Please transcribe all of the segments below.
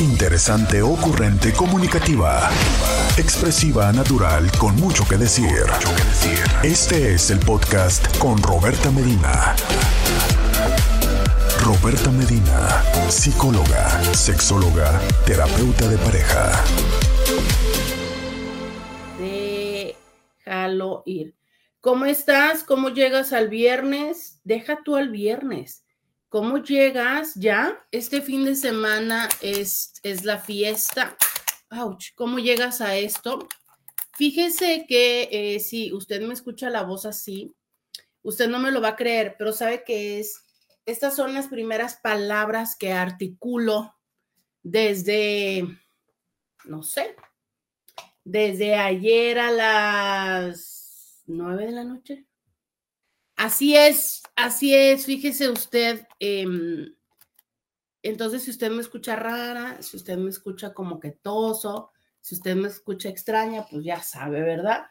Interesante, ocurrente, comunicativa. Expresiva, natural, con mucho que decir. Este es el podcast con Roberta Medina. Roberta Medina, psicóloga, sexóloga, terapeuta de pareja. Déjalo ir. ¿Cómo estás? ¿Cómo llegas al viernes? Deja tú al viernes. ¿Cómo llegas ya? Este fin de semana es, es la fiesta. Ouch, ¿cómo llegas a esto? Fíjese que eh, si usted me escucha la voz así, usted no me lo va a creer, pero sabe que es, estas son las primeras palabras que articulo desde, no sé, desde ayer a las nueve de la noche. Así es, así es, fíjese usted. Em, entonces, si usted me escucha rara, si usted me escucha como que toso, si usted me escucha extraña, pues ya sabe, ¿verdad?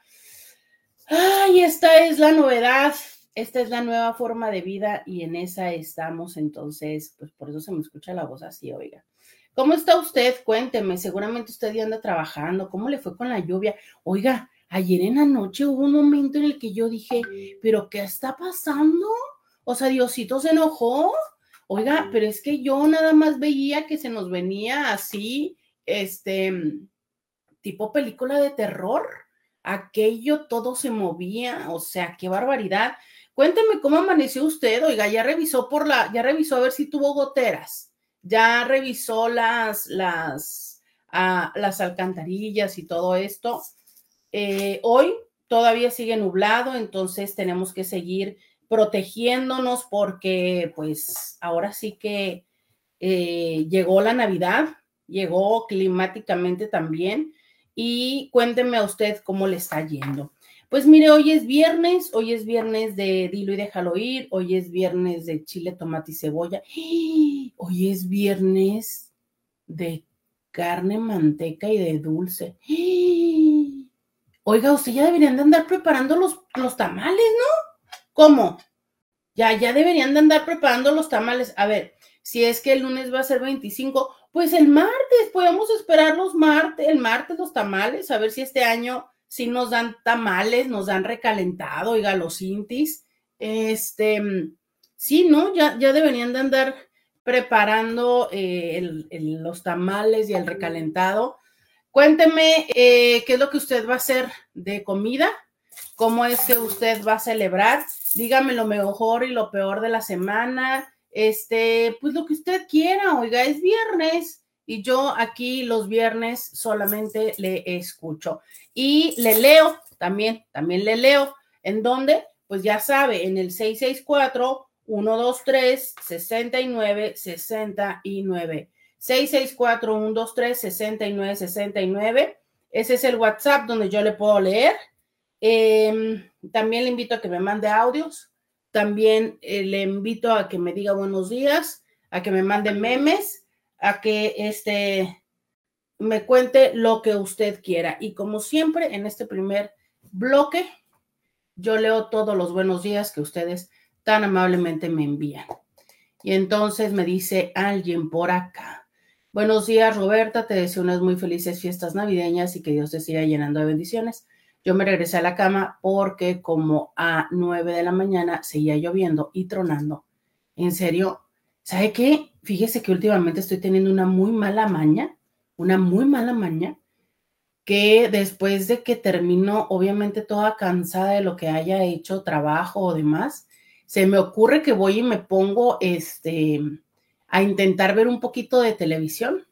Ay, esta es la novedad, esta es la nueva forma de vida y en esa estamos, entonces, pues por eso se me escucha la voz así, oiga. ¿Cómo está usted? Cuénteme, seguramente usted ya anda trabajando, ¿cómo le fue con la lluvia? Oiga, ayer en la noche hubo un momento en el que yo dije, pero ¿qué está pasando? O sea, Diosito se enojó. Oiga, pero es que yo nada más veía que se nos venía así, este, tipo película de terror. Aquello todo se movía, o sea, qué barbaridad. Cuénteme cómo amaneció usted, oiga, ya revisó por la, ya revisó a ver si tuvo goteras, ya revisó las, las, ah, las alcantarillas y todo esto. Eh, hoy todavía sigue nublado, entonces tenemos que seguir protegiéndonos porque pues ahora sí que eh, llegó la Navidad, llegó climáticamente también y cuénteme a usted cómo le está yendo. Pues mire, hoy es viernes, hoy es viernes de dilo y déjalo ir, hoy es viernes de chile, tomate y cebolla, hoy es viernes de carne, manteca y de dulce. Oiga, usted ya deberían de andar preparando los, los tamales, ¿no? ¿Cómo? Ya, ya deberían de andar preparando los tamales. A ver, si es que el lunes va a ser 25, pues el martes, podemos esperar los martes, el martes los tamales, a ver si este año sí nos dan tamales, nos dan recalentado, oiga, los intis. Este, sí, ¿no? Ya, ya deberían de andar preparando eh, los tamales y el recalentado Cuénteme eh, qué es lo que usted va a hacer de comida, cómo es que usted va a celebrar. Dígame lo mejor y lo peor de la semana. Este, pues lo que usted quiera, oiga, es viernes y yo aquí los viernes solamente le escucho y le leo también, también le leo. ¿En dónde? Pues ya sabe, en el 664 123 69 69. 664-123-6969. Ese es el WhatsApp donde yo le puedo leer. Em, también le invito a que me mande audios. También eh, le invito a que me diga buenos días, a que me mande memes, a que este me cuente lo que usted quiera. Y como siempre, en este primer bloque, yo leo todos los buenos días que ustedes tan amablemente me envían. Y entonces me dice alguien por acá. Buenos días, Roberta. Te deseo unas muy felices fiestas navideñas y que Dios te siga llenando de bendiciones. Yo me regresé a la cama porque como a nueve de la mañana seguía lloviendo y tronando. En serio, ¿sabe qué? Fíjese que últimamente estoy teniendo una muy mala maña, una muy mala maña, que después de que termino, obviamente toda cansada de lo que haya hecho, trabajo o demás, se me ocurre que voy y me pongo este a intentar ver un poquito de televisión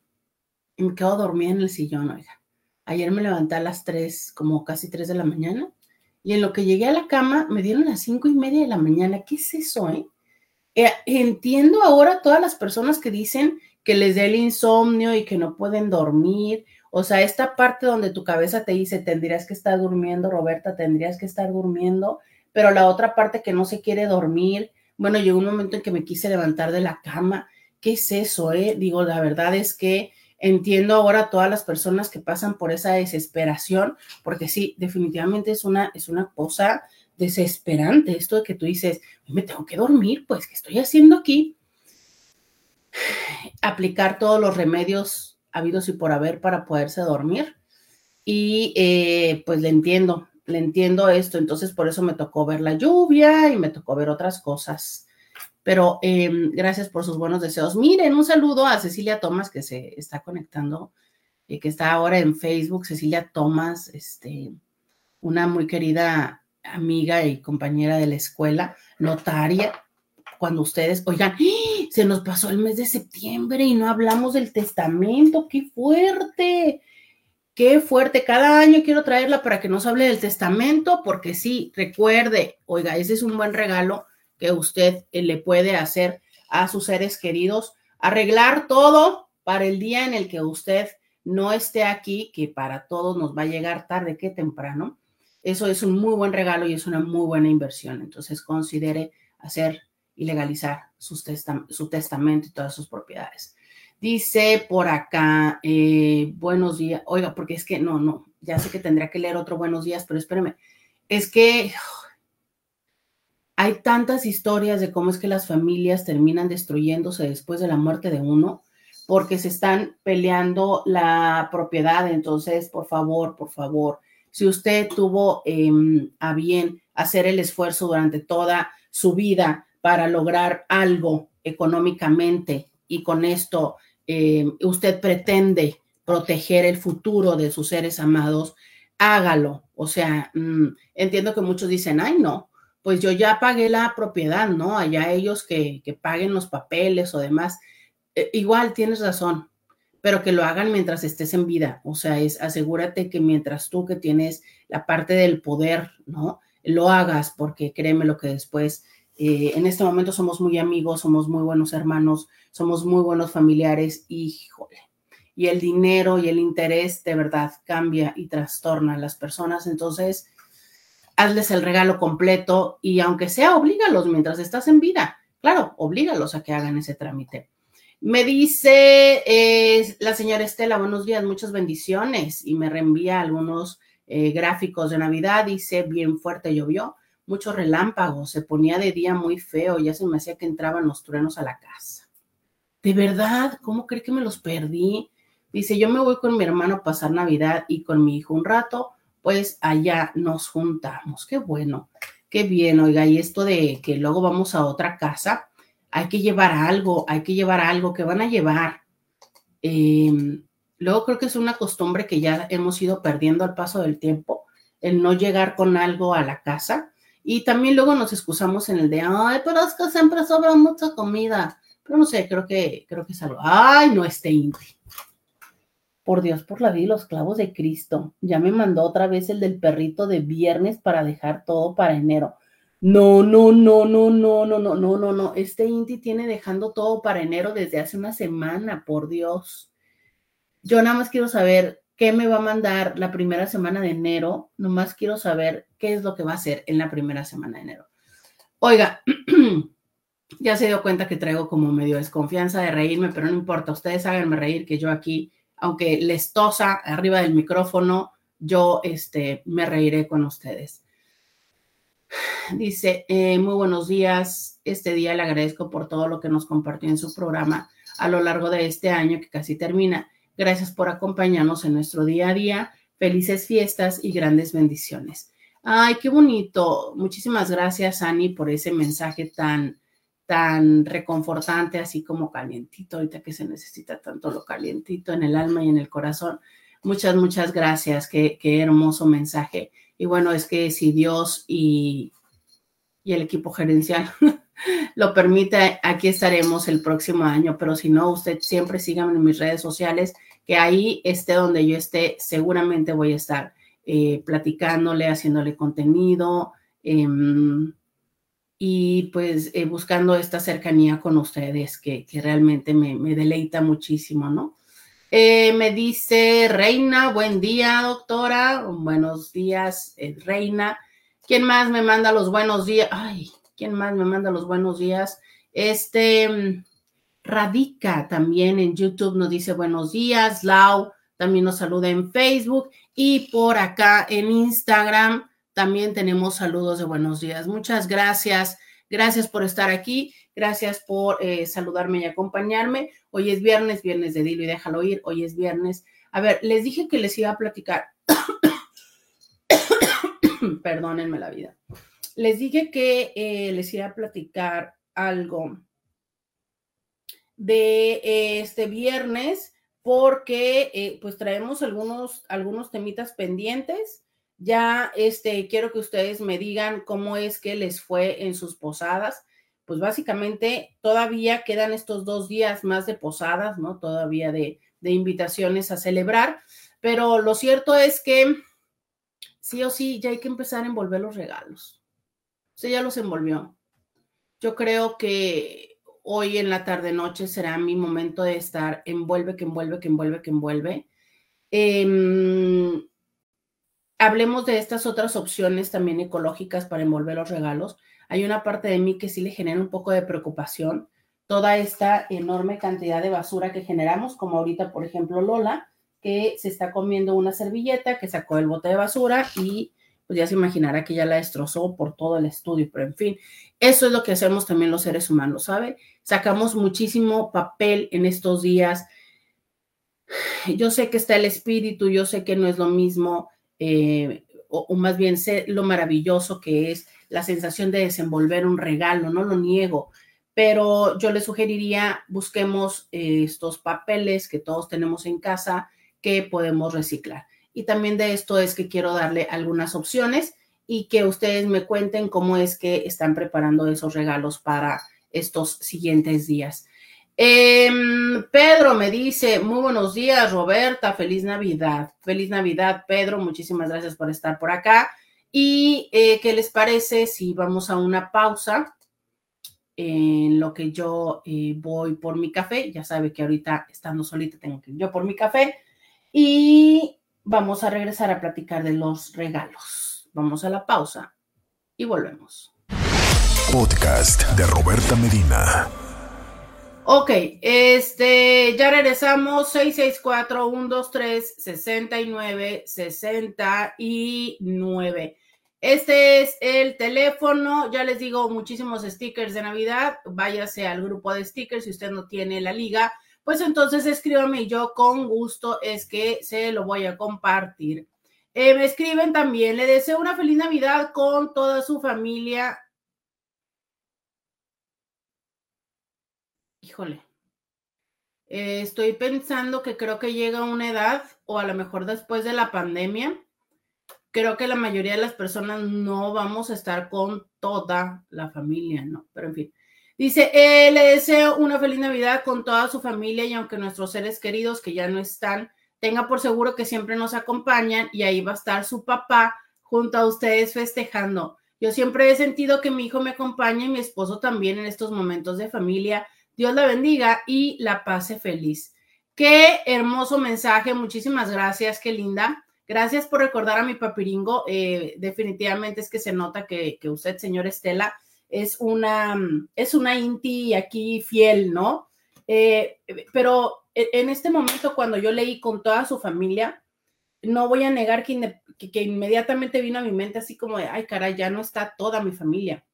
y me quedo dormida en el sillón, oiga. Ayer me levanté a las 3, como casi 3 de la mañana, y en lo que llegué a la cama me dieron las cinco y media de la mañana. ¿Qué es eso, eh? eh? Entiendo ahora todas las personas que dicen que les da el insomnio y que no pueden dormir. O sea, esta parte donde tu cabeza te dice, tendrías que estar durmiendo, Roberta, tendrías que estar durmiendo, pero la otra parte que no se quiere dormir. Bueno, llegó un momento en que me quise levantar de la cama ¿Qué es eso? Eh? Digo, la verdad es que entiendo ahora a todas las personas que pasan por esa desesperación, porque sí, definitivamente es una, es una cosa desesperante esto de que tú dices, me tengo que dormir, pues, ¿qué estoy haciendo aquí? Aplicar todos los remedios habidos y por haber para poderse dormir. Y eh, pues le entiendo, le entiendo esto, entonces por eso me tocó ver la lluvia y me tocó ver otras cosas. Pero em, gracias por sus buenos deseos. Miren, un saludo a Cecilia Tomás que se está conectando, y eh, que está ahora en Facebook. Cecilia Tomás, este, una muy querida amiga y compañera de la escuela, notaria. Cuando ustedes, oigan, ¡Ah! se nos pasó el mes de septiembre y no hablamos del testamento, qué fuerte. Qué fuerte. Cada año quiero traerla para que nos hable del testamento, porque sí, recuerde, oiga, ese es un buen regalo que usted eh, le puede hacer a sus seres queridos. Arreglar todo para el día en el que usted no esté aquí, que para todos nos va a llegar tarde que temprano. Eso es un muy buen regalo y es una muy buena inversión. Entonces considere hacer y legalizar su testamento y todas sus propiedades. Dice por acá, eh, buenos días. Oiga, porque es que no, no, ya sé que tendría que leer otro buenos días, pero espéreme. Es que hay tantas historias de cómo es que las familias terminan destruyéndose después de la muerte de uno porque se están peleando la propiedad. Entonces, por favor, por favor, si usted tuvo em, a bien hacer el esfuerzo durante toda su vida para lograr algo económicamente y con esto eh, usted pretende proteger el futuro de sus seres amados, hágalo. O sea, mm, entiendo que muchos dicen, ay, no, pues yo ya pagué la propiedad, ¿no? Allá ellos que, paguen los papeles o demás. Eh, igual tienes razón, pero que lo hagan mientras estés en vida. O sea, es asegúrate que mientras tú que tienes la parte del poder, ¿no? Lo hagas, porque créeme lo que después eh, en este momento somos muy amigos, somos muy buenos hermanos, somos muy buenos familiares y, y el dinero y el interés de verdad cambia y trastorna a las personas. Entonces, hazles el regalo completo y aunque sea, oblígalos mientras estás en vida. Claro, oblígalos a que hagan ese trámite. Me dice eh, la señora Estela, buenos días, muchas bendiciones y me reenvía algunos eh, gráficos de Navidad. Dice, bien fuerte llovió muchos relámpagos, se ponía de día muy feo, ya se me hacía que entraban los truenos a la casa. De verdad, ¿cómo cree que me los perdí? Dice, yo me voy con mi hermano a pasar Navidad y con mi hijo un rato, pues allá nos juntamos. Qué bueno, qué bien, oiga, y esto de que luego vamos a otra casa, hay que llevar algo, hay que llevar algo, que van a llevar? Em, luego creo que es una costumbre que ya hemos ido perdiendo al paso del tiempo, el no llegar con algo a la casa y también luego nos excusamos en el de, ay, pero es que siempre sobra mucha comida. Pero no sé, creo que, creo que es algo. Ay, no, este Inti. Por Dios, por la vida y los clavos de Cristo. Ya me mandó otra vez el del perrito de viernes para dejar todo para enero. No, no, no, no, no, no, no, no, no, no. Este Inti tiene dejando todo para enero desde hace una semana, por Dios. Yo nada más quiero saber qué me va a mandar la primera semana de enero. Nomás quiero saber qué es lo que va a hacer en la primera semana de enero. Oiga, ya se dio cuenta que traigo como medio desconfianza de reírme, pero no importa, ustedes háganme reír que yo aquí, aunque les tosa arriba del micrófono, yo este, me reiré con ustedes. Dice, eh, muy buenos días. Este día le agradezco por todo lo que nos compartió en su programa a lo largo de este año que casi termina. Gracias por acompañarnos en nuestro día a día. Felices fiestas y grandes bendiciones. Ay, qué bonito. Muchísimas gracias, Ani, por ese mensaje tan, tan reconfortante, así como calientito, ahorita que se necesita tanto lo calientito en el alma y en el corazón. Muchas, muchas gracias. Qué, qué hermoso mensaje. Y bueno, es que si Dios y, y el equipo gerencial lo permite, aquí estaremos el próximo año. Pero si no, usted siempre síganme en mis redes sociales que ahí esté donde yo esté, seguramente voy a estar eh, platicándole, haciéndole contenido em, y pues eh, buscando esta cercanía con ustedes que, realmente me, deleita muchísimo, ¿no? Eh, me dice Reina, buen día, doctora. Buenos días, Reina. ¿Quién más me manda los buenos días? Ay, ¿quién más me manda los buenos días? Este, Radica también en YouTube nos dice buenos días. Lau también nos saluda en Facebook y por acá en Instagram también tenemos saludos de buenos días. Muchas gracias. Gracias por estar aquí. Gracias por eh, saludarme y acompañarme. Hoy es viernes, viernes de Dilo y déjalo ir. Hoy es viernes. A ver, les dije que les iba a platicar. Perdónenme la vida. Les dije que eh, les iba a platicar algo de eh, este viernes porque pues traemos algunos, algunos temitas pendientes. Ya este, quiero que ustedes me digan cómo es que les fue en sus posadas. Pues básicamente todavía quedan estos dos días más de posadas, ¿no? Todavía de, de invitaciones a celebrar. Pero lo cierto es que sí o sí ya hay que empezar a envolver los regalos. Usted ya los envolvió. Yo creo que hoy en la tarde noche será mi momento de estar envuelve, que envuelve, que envuelve, que envuelve. Em, hablemos de estas otras opciones también ecológicas para envolver los regalos. Hay una parte de mí que sí le genera un poco de preocupación. Toda esta enorme cantidad de basura que generamos, como ahorita, por ejemplo, Lola, que se está comiendo una servilleta, que sacó el bote de basura y pues ya se imaginará que ya la destrozó por todo el estudio, pero en fin, eso es lo que hacemos también los seres humanos, ¿sabe? Sacamos muchísimo papel en estos días. Yo sé que está el espíritu, yo sé que no es lo mismo, eh, o, más bien sé lo maravilloso que es la sensación de desenvolver un regalo, no lo niego, pero yo le sugeriría busquemos eh, estos papeles que todos tenemos en casa que podemos reciclar y también de esto es que quiero darle algunas opciones y que ustedes me cuenten cómo es que están preparando esos regalos para estos siguientes días. Em, Pedro me dice, muy buenos días, Roberta, feliz Navidad. Feliz Navidad, Pedro, muchísimas gracias por estar por acá. ¿Y eh, qué les parece si vamos a una pausa en lo que yo eh, voy por mi café? Ya sabe que ahorita estando solita tengo que ir yo por mi café. Y vamos a regresar a platicar de los regalos. Vamos a la pausa y volvemos. Podcast de Roberta Medina. Ok, este, ya regresamos 664-123-69-69. Este es el teléfono, ya les digo, muchísimos stickers de Navidad. Váyase al grupo de stickers si usted no tiene la liga pues entonces escríbame y yo con gusto es que se lo voy a compartir. Eh, me escriben también, le deseo una feliz Navidad con toda su familia. Híjole, eh, estoy pensando que creo que llega una edad, o a lo mejor después de la pandemia, creo que la mayoría de las personas no vamos a estar con toda la familia, ¿no? Pero en fin. Dice, eh, le deseo una feliz Navidad con toda su familia y aunque nuestros seres queridos que ya no están, tenga por seguro que siempre nos acompañan y ahí va a estar su papá junto a ustedes festejando. Yo siempre he sentido que mi hijo me acompaña y mi esposo también en estos momentos de familia. Dios la bendiga y la pase feliz. Qué hermoso mensaje. Muchísimas gracias. Qué linda. Gracias por recordar a mi papiringo. Eh, definitivamente es que se nota que, que usted, señor Estela, es una, es una Inti aquí fiel, ¿no? Eh, pero e, en este momento, cuando yo leí con toda su familia, no voy a negar que, que, inmediatamente vino a mi mente así como de, ay, caray, ya no está toda mi familia.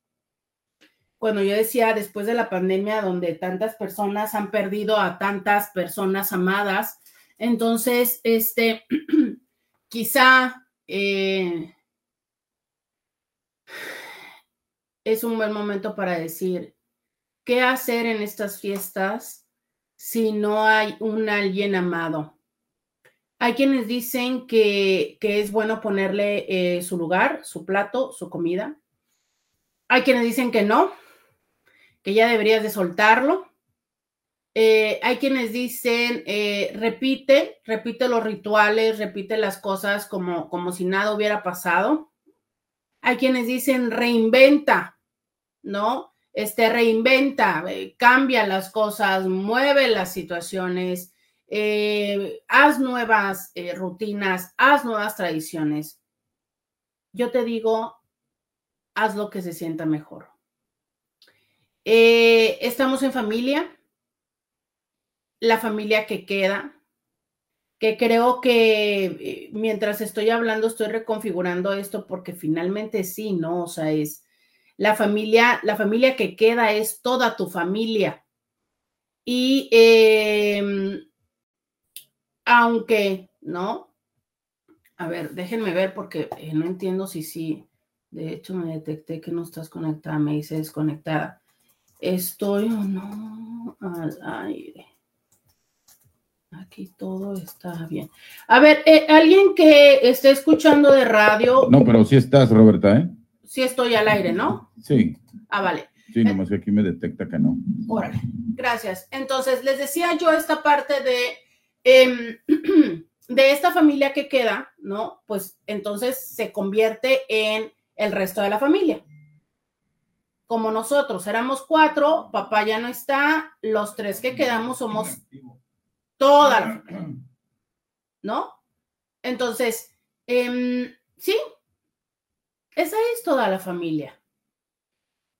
Cuando yo decía, después de la pandemia, donde tantas personas han perdido a tantas personas amadas, entonces, este, quizá eh, es un buen momento para decir qué hacer en estas fiestas si no hay un alguien amado. Hay quienes dicen que, es bueno ponerle eh, su lugar, su plato, su comida. Hay quienes dicen que no, que ya deberías de soltarlo. Eh, hay quienes dicen, eh, repite, repite los rituales, repite las cosas como, como si nada hubiera pasado. Hay quienes dicen reinventa, ¿no? Este reinventa, eh, cambia las cosas, mueve las situaciones, haz nuevas rutinas, haz nuevas tradiciones. Yo te digo, haz lo que se sienta mejor. Estamos en familia, la familia que queda, que creo que eh, mientras estoy hablando estoy reconfigurando esto porque finalmente sí, ¿no? O sea, es, La familia, la familia que queda es toda tu familia. Y em, aunque, ¿no? A ver, déjenme ver porque eh, no entiendo si sí. De hecho, me detecté que no estás conectada, me dice desconectada. ¿Estoy o no al aire? Aquí todo está bien. A ver, eh, alguien que esté escuchando de radio. No, pero sí estás, Roberta, ¿eh? Sí estoy al aire, ¿no? Sí. Ah, vale. Sí, nomás que aquí me detecta que no. Órale, gracias. Entonces, les decía yo esta parte de, em, de esta familia que queda, ¿no? Pues entonces se convierte en el resto de la familia. Como nosotros éramos cuatro, papá ya no está, los tres que quedamos somos toda la ¿no? Entonces, em, sí, esa es toda la familia.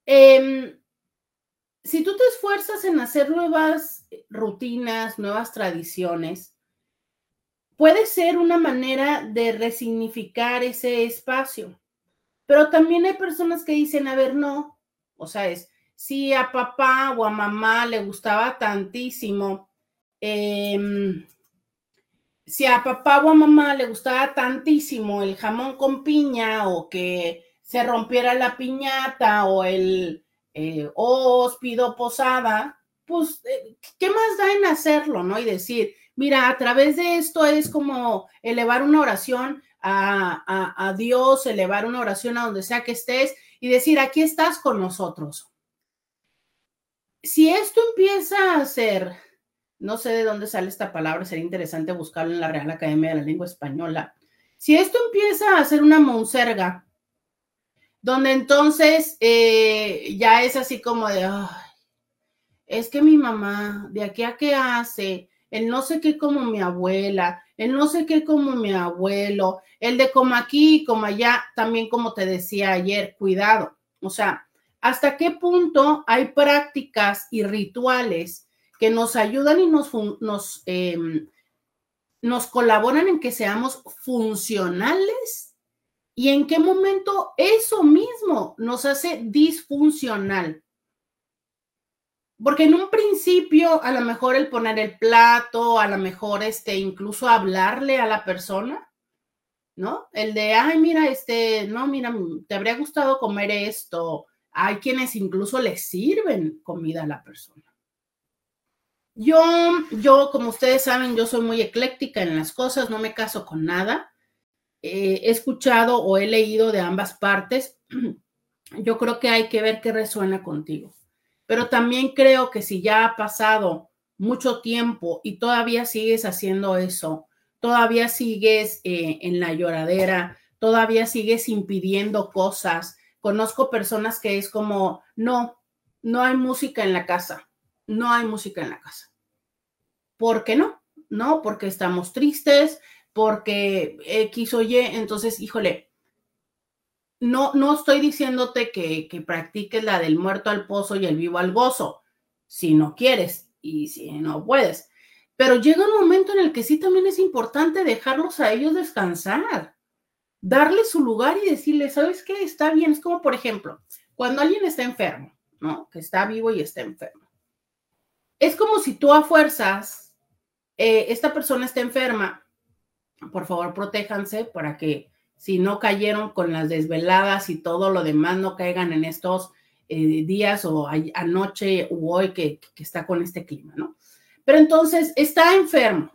Em, si tú te esfuerzas en hacer nuevas rutinas, nuevas tradiciones, puede ser una manera de resignificar ese espacio. Pero también hay personas que dicen, a ver, no, o sea, es, si a papá o a mamá le gustaba tantísimo Em, si a papá o a mamá le gustaba tantísimo el jamón con piña o que se rompiera la piñata o el eh, pido posada, pues, eh, ¿qué más da en hacerlo, no? Y decir, mira, a través de esto es como elevar una oración a, a Dios, elevar una oración a donde sea que estés y decir, aquí estás con nosotros. Si esto empieza a ser no sé de dónde sale esta palabra, sería interesante buscarlo en la Real Academia de la Lengua Española. Si esto empieza a ser una monserga, donde entonces eh, ya es así como de, es que mi mamá, de aquí a qué hace, el no sé qué como mi abuela, el no sé qué como mi abuelo, el de como aquí, como allá, también como te decía ayer, cuidado. O sea, ¿hasta qué punto hay prácticas y rituales que nos ayudan y nos, nos, em, nos colaboran en que seamos funcionales y en qué momento eso mismo nos hace disfuncional. Porque en un principio, a lo mejor el poner el plato, a lo mejor este, incluso hablarle a la persona, ¿no? El de, ay, mira, este, no, mira, te habría gustado comer esto. Hay quienes incluso le sirven comida a la persona. Yo, yo, como ustedes saben, yo soy muy ecléctica en las cosas, no me caso con nada. He escuchado o he leído de ambas partes. Yo creo que hay que ver qué resuena contigo. Pero también creo que si ya ha pasado mucho tiempo y todavía sigues haciendo eso, todavía sigues eh, en la lloradera, todavía sigues impidiendo cosas. Conozco personas que es como, no, no hay música en la casa no hay música en la casa. ¿Por qué no? No, porque estamos tristes, porque X o entonces, híjole, no, no estoy diciéndote que, que practiques la del muerto al pozo y el vivo al gozo, si no quieres y si no puedes. Pero llega un momento en el que sí también es importante dejarlos a ellos descansar, darle su lugar y decirle, ¿sabes qué? Está bien. Es como, por ejemplo, cuando alguien está enfermo, ¿no? Que está vivo y está enfermo es como si tú a fuerzas, eh, esta persona está enferma, por favor protéjanse para que si no cayeron con las desveladas y todo lo demás, no caigan en estos eh, días o anoche o hoy que, que está con este clima, ¿no? Pero entonces está enfermo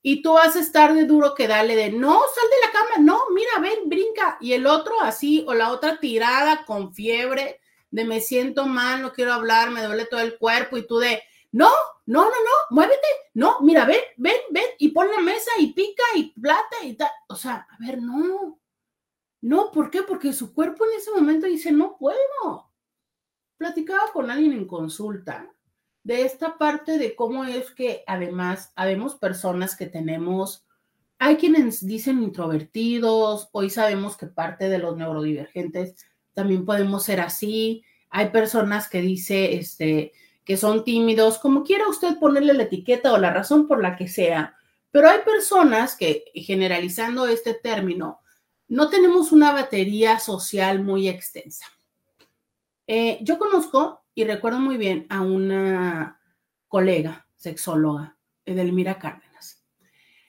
y tú vas a estar de duro que dale de no, sal de la cama, no, mira, ven, brinca. Y el otro así, o la otra tirada con fiebre, de me siento mal, no quiero hablar, me duele todo el cuerpo, y tú de no, no, no, no, muévete. No, mira, ven, ven, ven y pon la mesa y pica y plata y tal. O sea, a ver, no. No, ¿por qué? Porque su cuerpo en ese momento dice, no puedo. Platicaba con alguien en consulta de esta parte de cómo es que además habemos personas que tenemos, hay quienes dicen introvertidos, hoy sabemos que parte de los neurodivergentes también podemos ser así, hay personas que dice, este, que son tímidos, como quiera usted ponerle la etiqueta o la razón por la que sea, pero hay personas que, generalizando este término, no tenemos una batería social muy extensa. Eh, yo conozco y recuerdo muy bien a una colega sexóloga, Edelmira Cárdenas.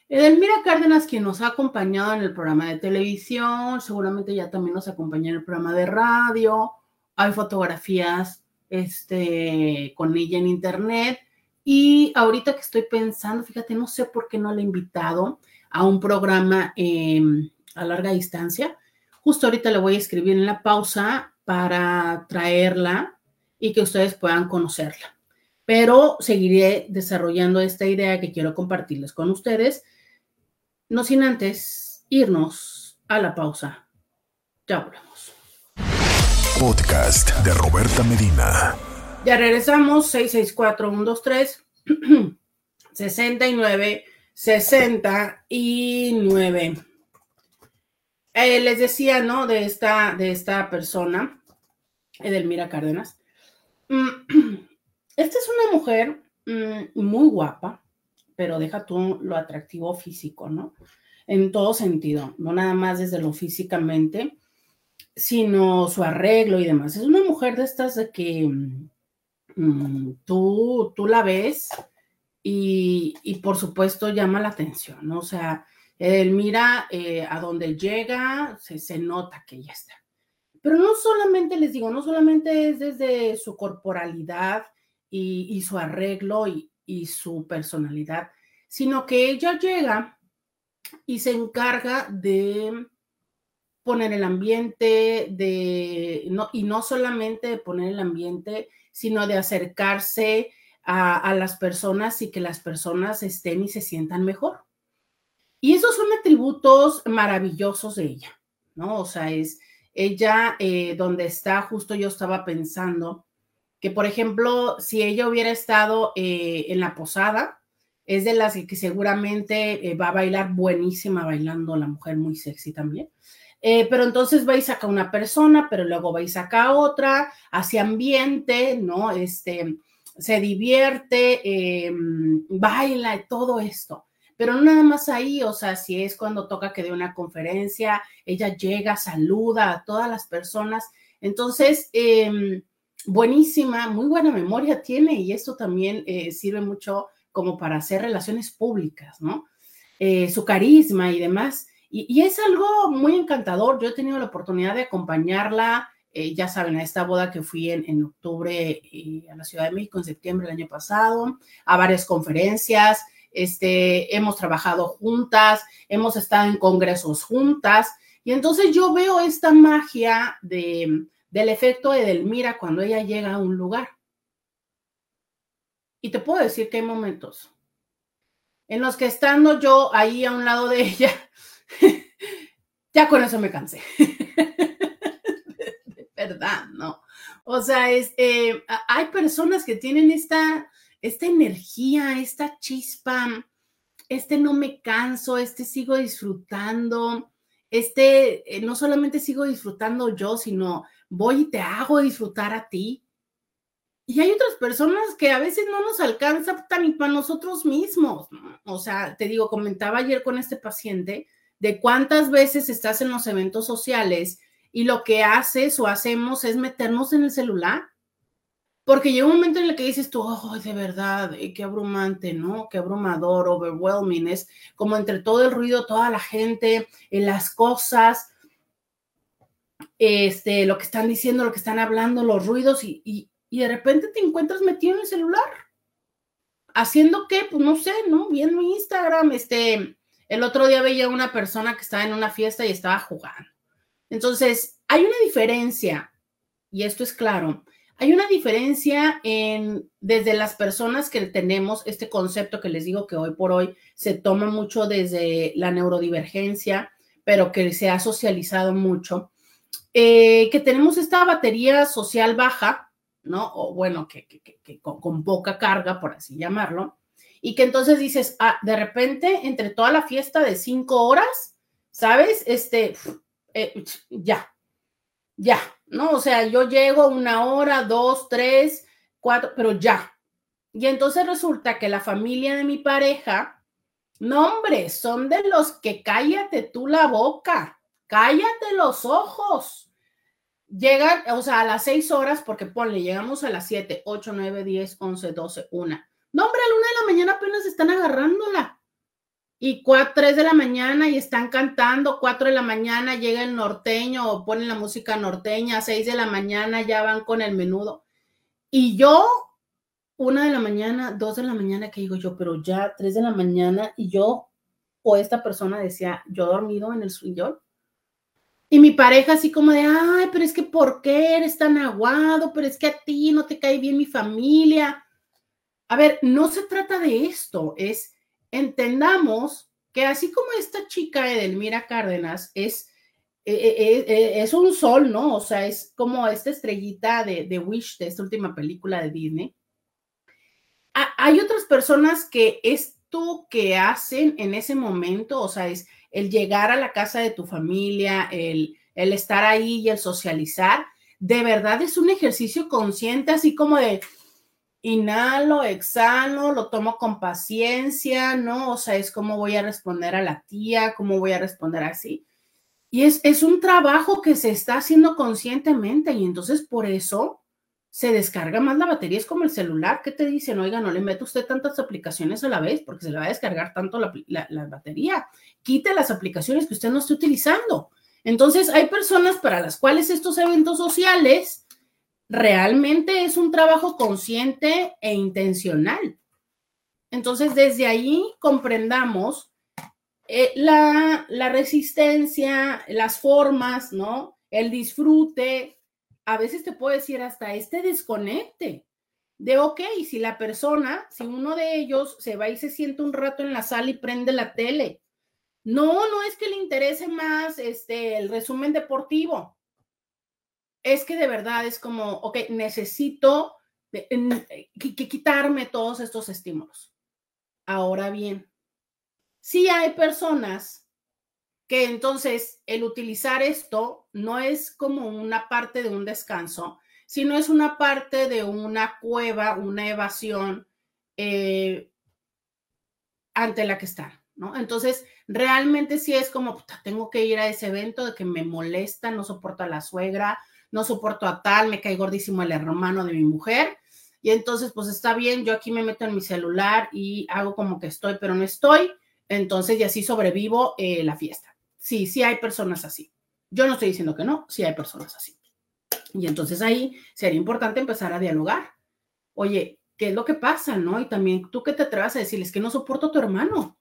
Edelmira Cárdenas, quien nos ha acompañado en el programa de televisión, seguramente ya también nos acompaña en el programa de radio, hay fotografías este, con ella en internet. Y ahorita que estoy pensando, fíjate, no sé por qué no la he invitado a un programa em, a larga distancia. Justo ahorita le voy a escribir en la pausa para traerla y que ustedes puedan conocerla. Pero seguiré desarrollando esta idea que quiero compartirles con ustedes, no sin antes irnos a la pausa. Ya volvemos. Podcast de Roberta Medina. Ya regresamos, 664-123, 69, 69. Eh, les decía, ¿no? De esta, de esta persona, Edelmira Cárdenas. Esta es una mujer mm, muy guapa, pero deja tú lo atractivo físico, ¿no? En todo sentido, no nada más desde lo físicamente, sino su arreglo y demás. Es una mujer de estas de que mm, tú, tú la ves y, y, por supuesto llama la atención, ¿no? O sea, él mira eh, a donde llega, se, nota que ella está. Pero no solamente, les digo, no solamente es desde su corporalidad y, su arreglo y, su personalidad, sino que ella llega y se encarga de poner el ambiente, de, no, y no solamente de poner el ambiente, sino de acercarse a, a las personas y que las personas estén y se sientan mejor. Y esos son atributos maravillosos de ella, ¿no? O sea, es ella eh, donde está, justo yo estaba pensando que, por ejemplo, si ella hubiera estado eh, en la posada, es de las que, seguramente eh, va a bailar buenísima bailando la mujer muy sexy también. Pero entonces va y saca una persona, pero luego va y saca otra, hace ambiente, ¿no? Este, se divierte, baila y todo esto pero no nada más ahí, o sea, si es cuando toca que dé una conferencia, ella llega, saluda a todas las personas. Entonces, em, buenísima, muy buena memoria tiene y esto también eh, sirve mucho como para hacer relaciones públicas, ¿no? Eh, su carisma y demás. Y, es algo muy encantador. Yo he tenido la oportunidad de acompañarla, eh, ya saben, a esta boda que fui en, en octubre a la Ciudad de México en septiembre del año pasado, a varias conferencias este, hemos trabajado juntas, hemos estado en congresos juntas, y entonces yo veo esta magia de, del efecto de Edelmira cuando ella llega a un lugar. Y te puedo decir que hay momentos en los que estando yo ahí a un lado de ella, ya con eso me cansé. verdad, ¿no? O sea, es, eh, hay personas que tienen esta esta energía, esta chispa, este no me canso, este sigo disfrutando, este eh, no solamente sigo disfrutando yo, sino voy y te hago disfrutar a ti. Y hay otras personas que a veces no nos alcanza ni para nosotros mismos. O sea, te digo, comentaba ayer con este paciente de cuántas veces estás en los eventos sociales y lo que haces o hacemos es meternos en el celular porque llega un momento en el que dices tú, oh, de verdad, eh, qué abrumante, ¿no? Qué abrumador, overwhelming, es como entre todo el ruido, toda la gente, en las cosas, este, lo que están diciendo, lo que están hablando, los ruidos, y, y, y de repente te encuentras metido en el celular. ¿Haciendo qué? Pues no sé, ¿no? Viendo Instagram, este, el otro día veía una persona que estaba en una fiesta y estaba jugando. Entonces, hay una diferencia, y esto es claro, hay una diferencia en desde las personas que tenemos este concepto que les digo que hoy por hoy se toma mucho desde la neurodivergencia, pero que se ha socializado mucho, eh, que tenemos esta batería social baja, ¿no? O bueno, que, con, poca carga, por así llamarlo, y que entonces dices, ah, de repente, entre toda la fiesta de cinco horas, ¿sabes? Este, eh, ya, ya, ¿no? O sea, yo llego una hora, dos, tres, cuatro, pero ya. Y entonces resulta que la familia de mi pareja, no, hombre, son de los que cállate tú la boca, cállate los ojos. llegan, o sea, a las seis horas, porque ponle, llegamos a las siete, ocho, nueve, diez, once, doce, una. No, hombre, a la una de la mañana apenas están agarrándola. Y cuatro, tres de la mañana y están cantando, cuatro de la mañana llega el norteño o ponen la música norteña, seis de la mañana ya van con el menudo. Y yo, una de la mañana, dos de la mañana, que digo yo, pero ya tres de la mañana y yo, o esta persona decía, yo dormido en el sillón. Y mi pareja así como de, ay, pero es que ¿por qué eres tan aguado? Pero es que a ti no te cae bien mi familia. A ver, no se trata de esto, es entendamos que así como esta chica Edelmira Cárdenas es, eh, eh, eh, es un sol, ¿no? O sea, es como esta estrellita de, de Wish, de esta última película de Disney. hay otras personas que esto que hacen en ese momento, o sea, es el llegar a la casa de tu familia, el, el estar ahí y el socializar, de verdad es un ejercicio consciente, así como de, inhalo, exhalo, lo tomo con paciencia, ¿no? O sea, es cómo voy a responder a la tía, cómo voy a responder así. Y es, es un trabajo que se está haciendo conscientemente y entonces por eso se descarga más la batería. Es como el celular que te dicen, oiga, no le mete usted tantas aplicaciones a la vez porque se le va a descargar tanto la, la batería. Quite las aplicaciones que usted no esté utilizando. Entonces, hay personas para las cuales estos eventos sociales realmente es un trabajo consciente e intencional. Entonces, desde ahí comprendamos eh, la, la resistencia, las formas, ¿no? El disfrute. A veces te puedo decir hasta este desconecte de, ok, si la persona, si uno de ellos se va y se siente un rato en la sala y prende la tele, no, no es que le interese más este, el resumen deportivo es que de verdad es como, ok, necesito eh, quitarme todos estos estímulos. Ahora bien, sí hay personas que entonces el utilizar esto no es como una parte de un descanso, sino es una parte de una cueva, una evasión eh, ante la que están, ¿no? Entonces, realmente sí es como, tengo que ir a ese evento de que me molesta, no soporto a la suegra, no soporto a tal, me cae gordísimo el hermano de mi mujer. Y entonces, pues está bien, yo aquí me meto en mi celular y hago como que estoy, pero no estoy. Entonces, y así sobrevivo eh, la fiesta. Sí, sí hay personas así. Yo no estoy diciendo que no, sí hay personas así. Y entonces ahí sería importante empezar a dialogar. Oye, ¿qué es lo que pasa? ¿No? Y también tú que te atrevas a decirles que no soporto a tu hermano.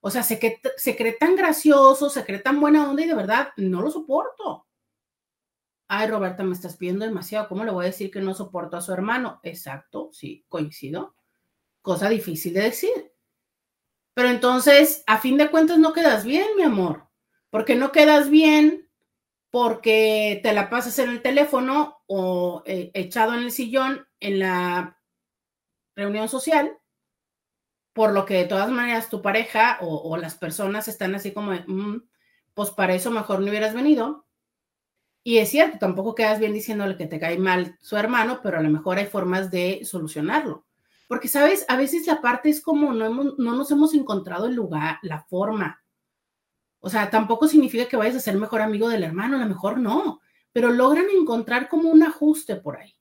O sea, se, que, se cree tan gracioso, se cree tan buena onda y de verdad no lo soporto ay, Roberta, me estás pidiendo demasiado, ¿cómo le voy a decir que no soporto a su hermano? Exacto, sí, coincido. Cosa difícil de decir. Pero entonces, a fin de cuentas, no quedas bien, mi amor, porque no quedas bien porque te la pasas en el teléfono o eh, echado en el sillón en la reunión social, por lo que de todas maneras tu pareja o, las personas están así como, mm, pues para eso mejor no hubieras venido y es cierto, tampoco quedas bien diciéndole que te cae mal su hermano, pero a lo mejor hay formas de solucionarlo. Porque, ¿sabes? A veces la parte es como no, no nos hemos encontrado el lugar, la forma. O sea, tampoco significa que vayas a ser mejor amigo del hermano, a lo mejor no, pero logran encontrar como un ajuste por ahí.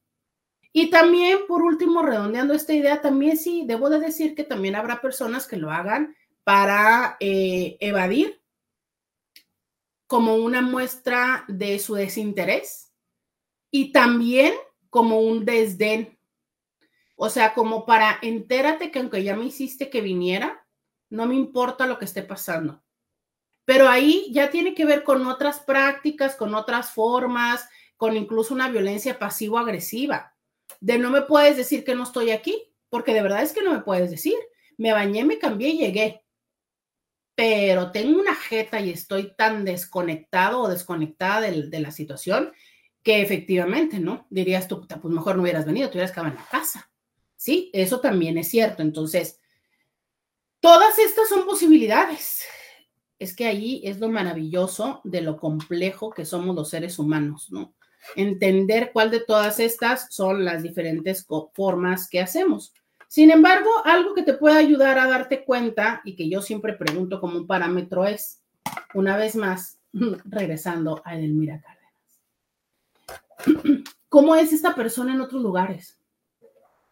Y también, por último, redondeando esta idea, también sí, debo de decir que también habrá personas que lo hagan para eh, evadir como una muestra de su desinterés y también como un desdén. O sea, como para entérate que aunque ya me hiciste que viniera, no me importa lo que esté pasando. Pero ahí ya tiene que ver con otras prácticas, con otras formas, con incluso una violencia pasivo-agresiva. De no me puedes decir que no estoy aquí, porque de verdad es que no me puedes decir. Me bañé, me cambié y llegué pero tengo una jeta y estoy tan desconectado o desconectada de, la situación que efectivamente, ¿no? Dirías tú, pues mejor no hubieras venido, te hubieras quedado en la casa. Sí, eso también es cierto. Entonces, todas estas son posibilidades. Es que ahí es lo maravilloso de lo complejo que somos los seres humanos, ¿no? Entender cuál de todas estas son las diferentes formas que hacemos. Sin embargo, algo que te puede ayudar a darte cuenta y que yo siempre pregunto como un parámetro es, una vez más, regresando a Edelmira Cárdenas. ¿Cómo es esta persona en otros lugares?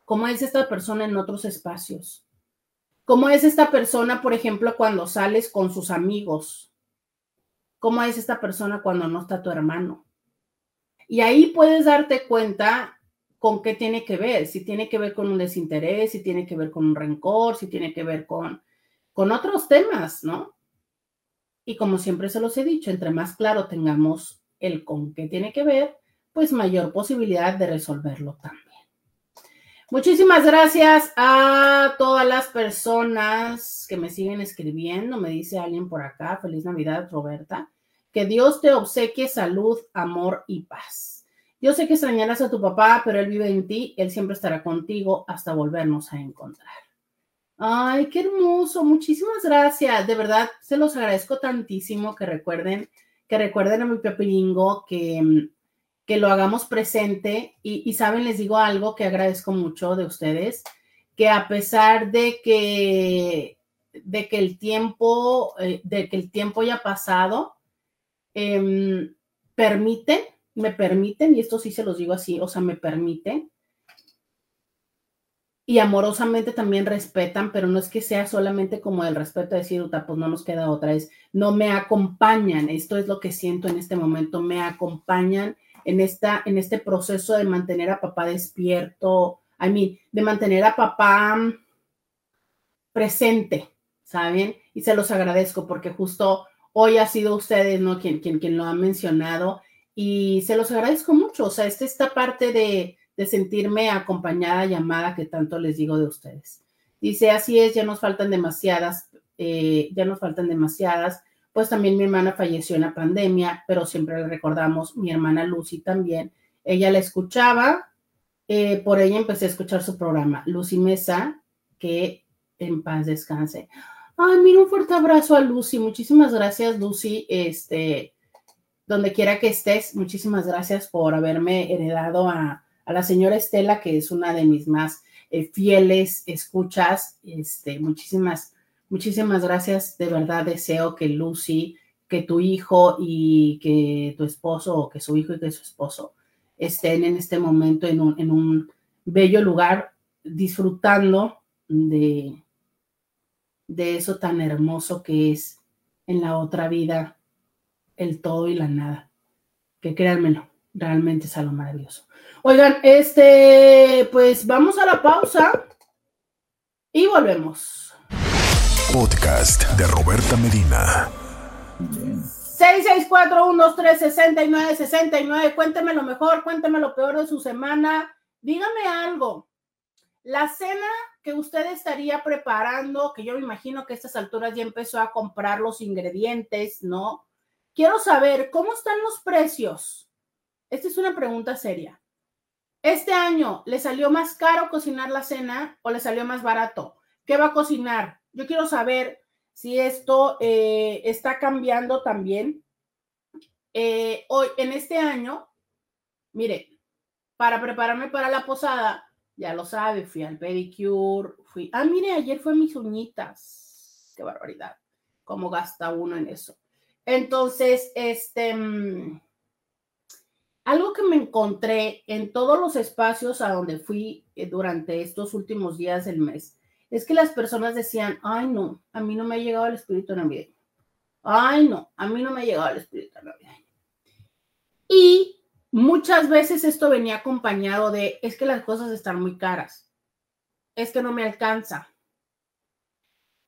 ¿Cómo es esta persona en otros espacios? ¿Cómo es esta persona, por ejemplo, cuando sales con sus amigos? ¿Cómo es esta persona cuando no está tu hermano? Y ahí puedes darte cuenta con qué tiene que ver, si tiene que ver con un desinterés, si tiene que ver con un rencor, si tiene que ver con, con otros temas, ¿no? Y como siempre se los he dicho, entre más claro tengamos el con qué tiene que ver, pues mayor posibilidad de resolverlo también. Muchísimas gracias a todas las personas que me siguen escribiendo. Me dice alguien por acá, feliz Navidad, Roberta. Que Dios te obsequie salud, amor y paz. Yo sé que extrañarás a tu papá, pero él vive en ti, él siempre estará contigo hasta volvernos a encontrar. Ay, qué hermoso, muchísimas gracias. De verdad, se los agradezco tantísimo que recuerden, que recuerden a mi papilingo que que lo hagamos presente y, saben, les digo algo que agradezco mucho de ustedes, que a pesar de que, de que el tiempo, eh, de que el tiempo ya pasado, em, permiten, me permiten, y esto sí se los digo así, o sea, me permiten, y amorosamente también respetan, pero no es que sea solamente como el respeto de decir, pues no nos queda otra, es no me acompañan, esto es lo que siento en este momento, me acompañan en, esta, en este proceso de mantener a papá despierto, I mean, de mantener a papá presente, ¿saben? Y se los agradezco porque justo hoy ha sido ustedes, ¿no? Quien, quien, quien lo ha mencionado y se los agradezco mucho. O sea, esta, esta parte de, de sentirme acompañada, llamada, que tanto les digo de ustedes. Dice, así es, ya nos faltan demasiadas, eh, ya nos faltan demasiadas pues también mi hermana falleció en la pandemia, pero siempre le recordamos, mi hermana Lucy también, ella la escuchaba, eh, por ella empecé a escuchar su programa, Lucy Mesa, que en paz descanse. Ay, mira, un fuerte abrazo a Lucy, muchísimas gracias Lucy, este, donde quiera que estés, muchísimas gracias por haberme heredado a, la señora Estela, que es una de mis más eh, fieles escuchas, este, muchísimas Muchísimas gracias. De verdad deseo que Lucy, que tu hijo y que tu esposo, o que su hijo y que su esposo estén en este momento en un, en un bello lugar disfrutando de, de eso tan hermoso que es en la otra vida el todo y la nada. Que créanmelo, realmente es algo maravilloso. Oigan, este, pues vamos a la pausa y volvemos podcast de Roberta Medina. 664-123-6969. Cuénteme lo mejor, cuénteme lo peor de su semana. Dígame algo. La cena que usted estaría preparando, que yo me imagino que a estas alturas ya empezó a comprar los ingredientes, ¿no? Quiero saber cómo están los precios. Esta es una pregunta seria. ¿Este año le salió más caro cocinar la cena o le salió más barato? ¿Qué va a cocinar? Yo quiero saber si esto eh, está cambiando también. Eh, hoy, en este año, mire, para prepararme para la posada, ya lo sabe, fui al pedicure, fui, ah, mire, ayer fue mis uñitas, qué barbaridad, cómo gasta uno en eso. Entonces, este, mm, algo que me encontré en todos los espacios a donde fui eh, durante estos últimos días del mes, es que las personas decían, ay no, a mí no me ha llegado el espíritu navideño. Ay no, a mí no me ha llegado el espíritu navideño. Y muchas veces esto venía acompañado de, es que las cosas están muy caras, es que no me alcanza.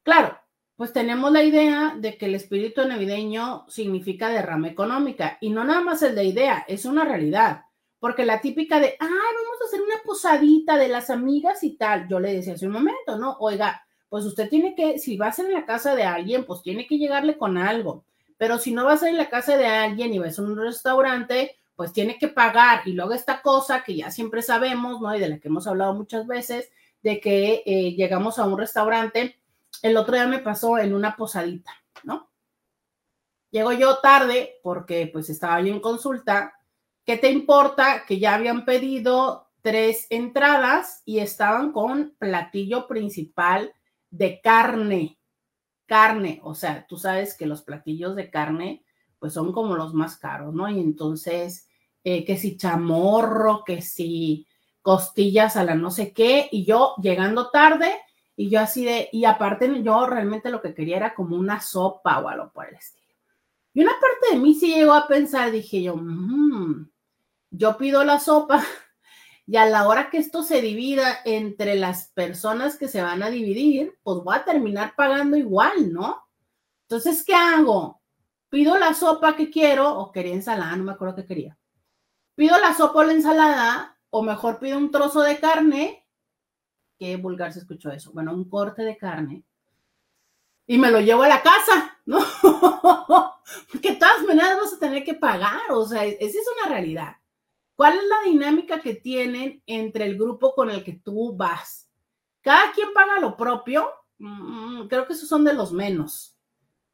Claro, pues tenemos la idea de que el espíritu navideño significa derrama económica y no nada más es la idea, es una realidad. Porque la típica de, ay, vamos a hacer una posadita de las amigas y tal, yo le decía hace un momento, ¿no? Oiga, pues usted tiene que, si va a ser en la casa de alguien, pues tiene que llegarle con algo. Pero si no va a ser en la casa de alguien y va a ser un restaurante, pues tiene que pagar. Y luego esta cosa que ya siempre sabemos, ¿no? Y de la que hemos hablado muchas veces, de que eh, llegamos a un restaurante, el otro día me pasó en una posadita, ¿no? Llego yo tarde porque pues estaba yo en consulta ¿Qué te importa que ya habían pedido tres entradas y estaban con platillo principal de carne? Carne, o sea, tú sabes que los platillos de carne pues son como los más caros, ¿no? Y entonces eh, que si chamorro, que si costillas a la no sé qué, y yo llegando tarde, y yo así de, y aparte yo realmente lo que quería era como una sopa o algo por el estilo. Y una parte de mí sí llegó a pensar, dije yo, mmm, yo pido la sopa y a la hora que esto se divida entre las personas que se van a dividir, pues voy a terminar pagando igual, ¿no? Entonces, ¿qué hago? Pido la sopa que quiero, o quería ensalada, no me acuerdo qué quería. Pido la sopa o la ensalada, o mejor pido un trozo de carne, qué vulgar se escuchó eso, bueno, un corte de carne, y me lo llevo a la casa, ¿no? Porque de todas maneras vas a tener que pagar, o sea, esa es una realidad. ¿Cuál es la dinámica que tienen entre el grupo con el que tú vas? Cada quien paga lo propio, mm, creo que esos son de los menos.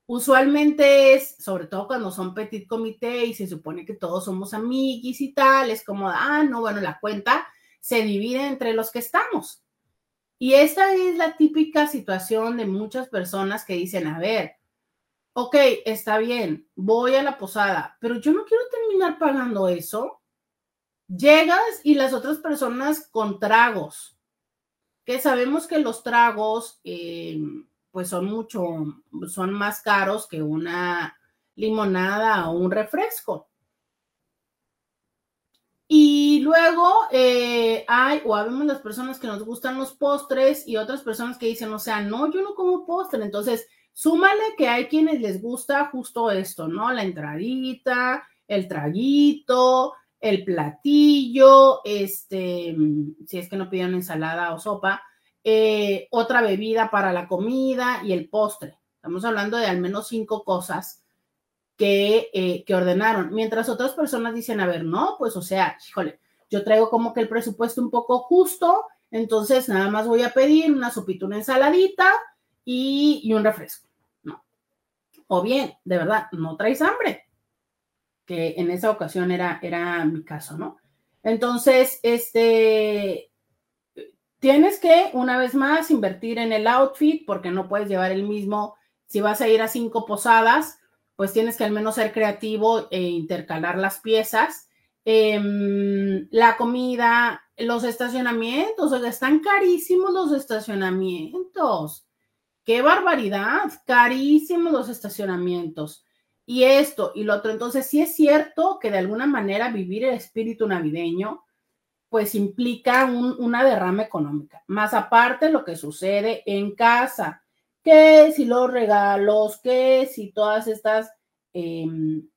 Usualmente es, sobre todo cuando son petit comité y se supone que todos somos amiguis y tal, es como, ah, no, bueno, la cuenta se divide entre los que estamos. Y esta es la típica situación de muchas personas que dicen, a ver, ok, está bien, voy a la posada, pero yo no quiero terminar pagando eso. Llegas y las otras personas con tragos, que sabemos que los tragos, eh, pues son mucho, son más caros que una limonada o un refresco. Y luego eh, hay, o habemos las personas que nos gustan los postres y otras personas que dicen, o sea, no, yo no como postre. Entonces, súmale que hay quienes les gusta justo esto, ¿no? La entradita, el traguito, el platillo, este, si es que no pidieron ensalada o sopa, eh, otra bebida para la comida y el postre. Estamos hablando de al menos cinco cosas eh, que, ordenaron, mientras otras personas dicen, a ver, no, pues o sea, híjole, yo traigo como que el presupuesto un poco justo, entonces nada más voy a pedir una sopita, una ensaladita y, un refresco. No. O bien, de verdad, no traes hambre, que en esa ocasión era, era mi caso, ¿no? Entonces, este, tienes que, una vez más, invertir en el outfit porque no puedes llevar el mismo. Si vas a ir a cinco posadas, pues tienes que al menos ser creativo e intercalar las piezas. Em, la comida, los estacionamientos, o sea, están carísimos los estacionamientos. Qué barbaridad, carísimos los estacionamientos. Y esto y lo otro. Entonces, sí es cierto que de alguna manera vivir el espíritu navideño, pues implica una derrama económica. Más aparte lo que sucede en casa que si los regalos, que si todas estas, em,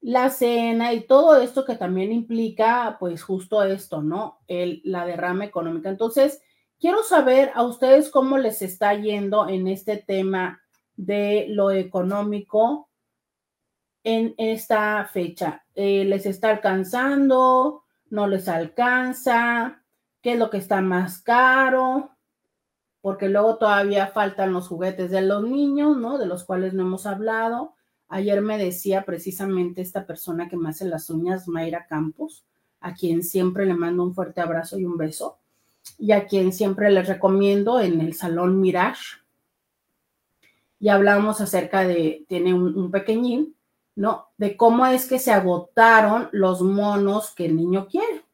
la cena y todo esto que también implica, pues justo esto, ¿no? El, la derrama económica. Entonces, quiero saber a ustedes cómo les está yendo en este tema de lo económico en esta fecha. Eh, ¿Les está alcanzando? ¿No les alcanza? ¿Qué es lo que está más caro? Porque luego todavía faltan los juguetes de los niños, ¿no? De los cuales no hemos hablado. Ayer me decía precisamente esta persona que me hace las uñas, Mayra Campos, a quien siempre le mando un fuerte abrazo y un beso, y a quien siempre les recomiendo en el Salón Mirage. Y hablamos acerca de, tiene un, un pequeñín, ¿no? De cómo es que se agotaron los monos que el niño quiere.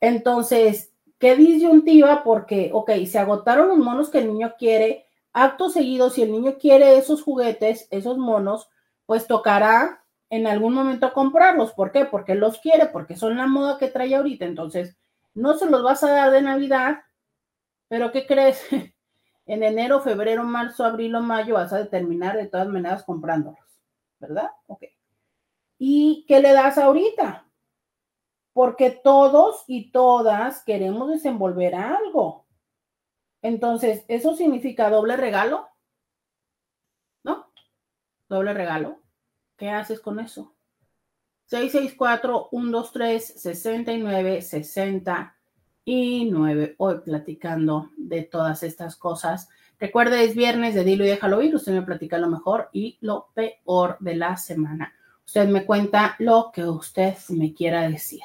Entonces, Qué disyuntiva porque, ok, se agotaron los monos que el niño quiere, acto seguido, si el niño quiere esos juguetes, esos monos, pues tocará en algún momento comprarlos. ¿Por qué? Porque los quiere, porque son la moda que trae ahorita. Entonces, no se los vas a dar de Navidad, pero ¿qué crees? en enero, febrero, marzo, abril o mayo vas a terminar de todas maneras comprándolos, ¿verdad? Ok. ¿Y qué le das ahorita? Porque todos y todas queremos desenvolver algo. Entonces, ¿eso significa doble regalo? ¿No? Doble regalo. ¿Qué haces con eso? 664-123-69-69. Hoy platicando de todas estas cosas. Recuerde, es viernes de Dilo y déjalo ir. Usted me platica lo mejor y lo peor de la semana. Usted me cuenta lo que usted me quiera decir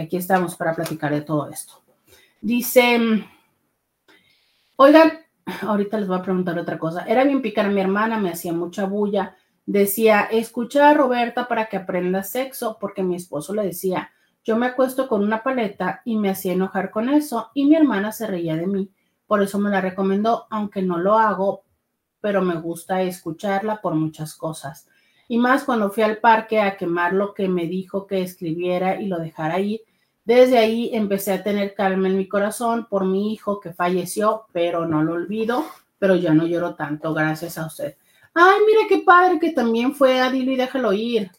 aquí estamos para platicar de todo esto. Dice, oigan, ahorita les voy a preguntar otra cosa. Era bien picar a mi hermana, me hacía mucha bulla. Decía, escucha a Roberta para que aprenda sexo, porque mi esposo le decía, yo me acuesto con una paleta y me hacía enojar con eso y mi hermana se reía de mí. Por eso me la recomendó, aunque no lo hago, pero me gusta escucharla por muchas cosas. Y más cuando fui al parque a quemar lo que me dijo que escribiera y lo dejara ahí. Desde ahí empecé a tener calma en mi corazón por mi hijo que falleció, pero no lo olvido, pero ya no lloro tanto, gracias a usted. Ay, mire qué padre que también fue a Dilo y déjalo ir.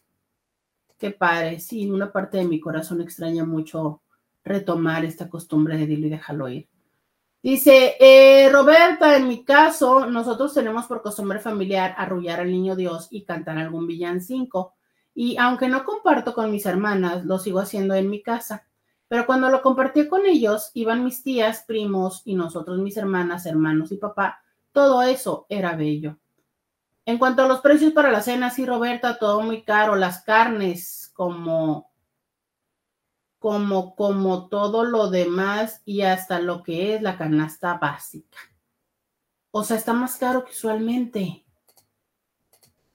Qué padre, sí, una parte de mi corazón extraña mucho retomar esta costumbre de Dilo y déjalo ir. Dice, eh, Roberta, en mi caso, nosotros tenemos por costumbre familiar arrullar al niño Dios y cantar algún villancico. Y aunque no comparto con mis hermanas, lo sigo haciendo en mi casa. Pero cuando lo compartí con ellos, iban mis tías, primos y nosotros, mis hermanas, hermanos y papá. Todo eso era bello. En cuanto a los precios para la cena, sí, Roberta, todo muy caro. Las carnes, como, como, como todo lo demás y hasta lo que es la canasta básica. O sea, está más caro que usualmente.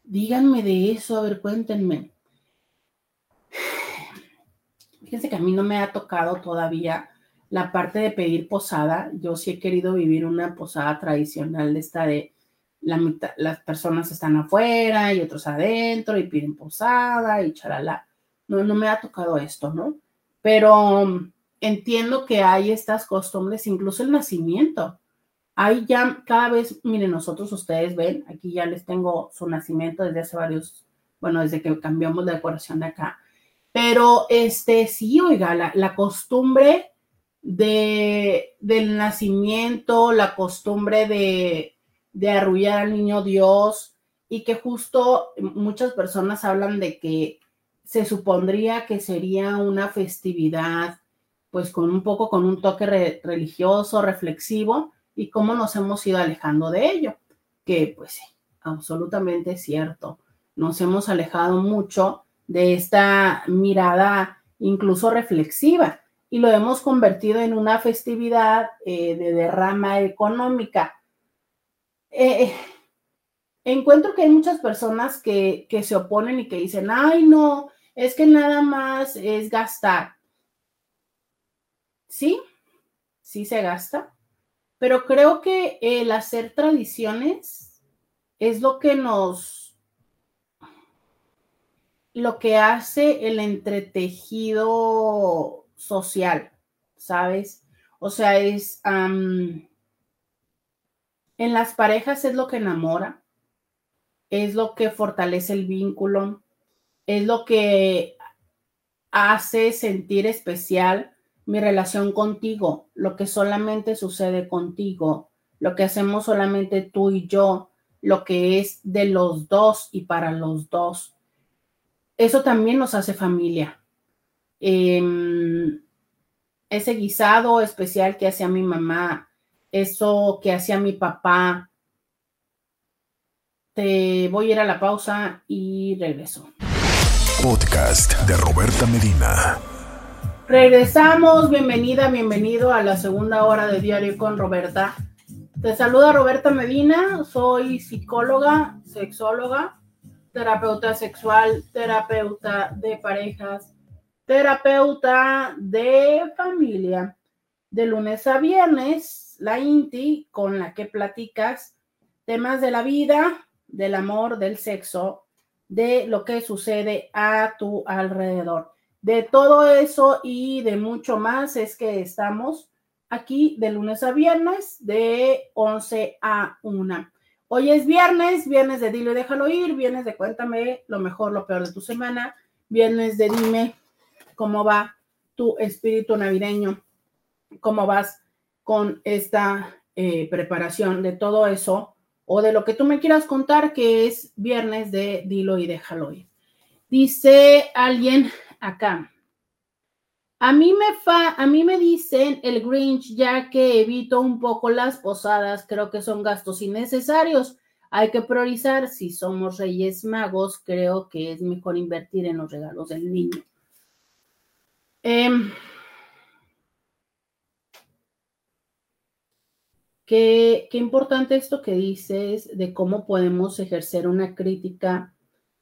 Díganme de eso, a ver, cuéntenme. Fíjense que a mí no me ha tocado todavía la parte de pedir posada. Yo sí he querido vivir una posada tradicional de esta de las personas están afuera y otros adentro y piden posada y charala. No, no me ha tocado esto, ¿no? Pero um, entiendo que hay estas costumbres, incluso el nacimiento. Hay ya cada vez, miren, nosotros ustedes ven, aquí ya les tengo su nacimiento desde hace varios, bueno, desde que cambiamos de decoración de acá. Pero este, sí, oiga, la, la costumbre de, del nacimiento, la costumbre de, de arrullar al niño Dios y que justo muchas personas hablan de que se supondría que sería una festividad pues con un poco con un toque religioso, reflexivo y cómo nos hemos ido alejando de ello, que pues sí, absolutamente cierto. Nos hemos alejado mucho de esta mirada incluso reflexiva y lo hemos convertido en una festividad eh, de derrama económica eh, encuentro que hay muchas personas que, que se oponen y que dicen, ay, no, es que nada más es gastar. Sí, sí se gasta, pero creo que el hacer tradiciones es lo que nos, lo que hace el entretejido social, ¿sabes? O sea, es, en las parejas es lo que enamora, es lo que fortalece el vínculo, es lo que hace sentir especial mi relación contigo, lo que solamente sucede contigo, lo que hacemos solamente tú y yo, lo que es de los dos y para los dos. Eso también nos hace familia. Em, ese guisado especial que hacía mi mamá eso que hacía mi papá. Te voy a ir a la pausa y regreso. Podcast de Roberta Medina. Regresamos, bienvenida, bienvenido a la segunda hora de Diario con Roberta. Te saluda Roberta Medina, soy psicóloga, sexóloga, terapeuta sexual, terapeuta de parejas, terapeuta de familia. De lunes a viernes la INTI, con la que platicas temas de la vida, del amor, del sexo, de lo que sucede a tu alrededor. De todo eso y de mucho más es que estamos aquí de lunes a viernes de 11 a 1. Hoy es viernes, viernes de dilo y déjalo ir, viernes de cuéntame lo mejor, lo peor de tu semana, viernes de dime cómo va tu espíritu navideño, cómo vas con esta eh, preparación de todo eso o de lo que tú me quieras contar, que es viernes de Dilo y déjalo ir. Dice alguien acá. A mí, me fa, a mí me dicen el Grinch ya que evito un poco las posadas, creo que son gastos innecesarios. Hay que priorizar. Si somos reyes magos, creo que es mejor invertir en los regalos del niño. Eh, Qué, importante esto que dices de cómo podemos ejercer una crítica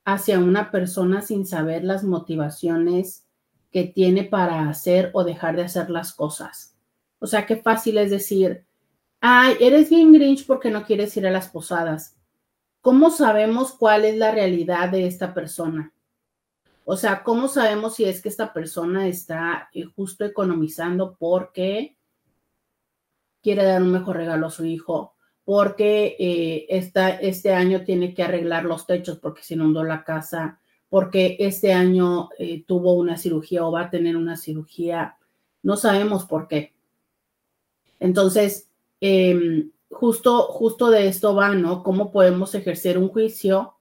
hacia una persona sin saber las motivaciones que tiene para hacer o dejar de hacer las cosas. O sea, qué fácil es decir, ay, eres bien grinch porque no quieres ir a las posadas. ¿Cómo sabemos cuál es la realidad de esta persona? O sea, ¿cómo sabemos si es que esta persona está eh, justo economizando porque quiere dar un mejor regalo a su hijo? Porque eh, este año tiene que arreglar los techos porque se inundó la casa, porque este año eh, tuvo una cirugía o va a tener una cirugía. No sabemos por qué. Entonces, em, justo, justo de esto va, ¿no? ¿Cómo podemos ejercer un juicio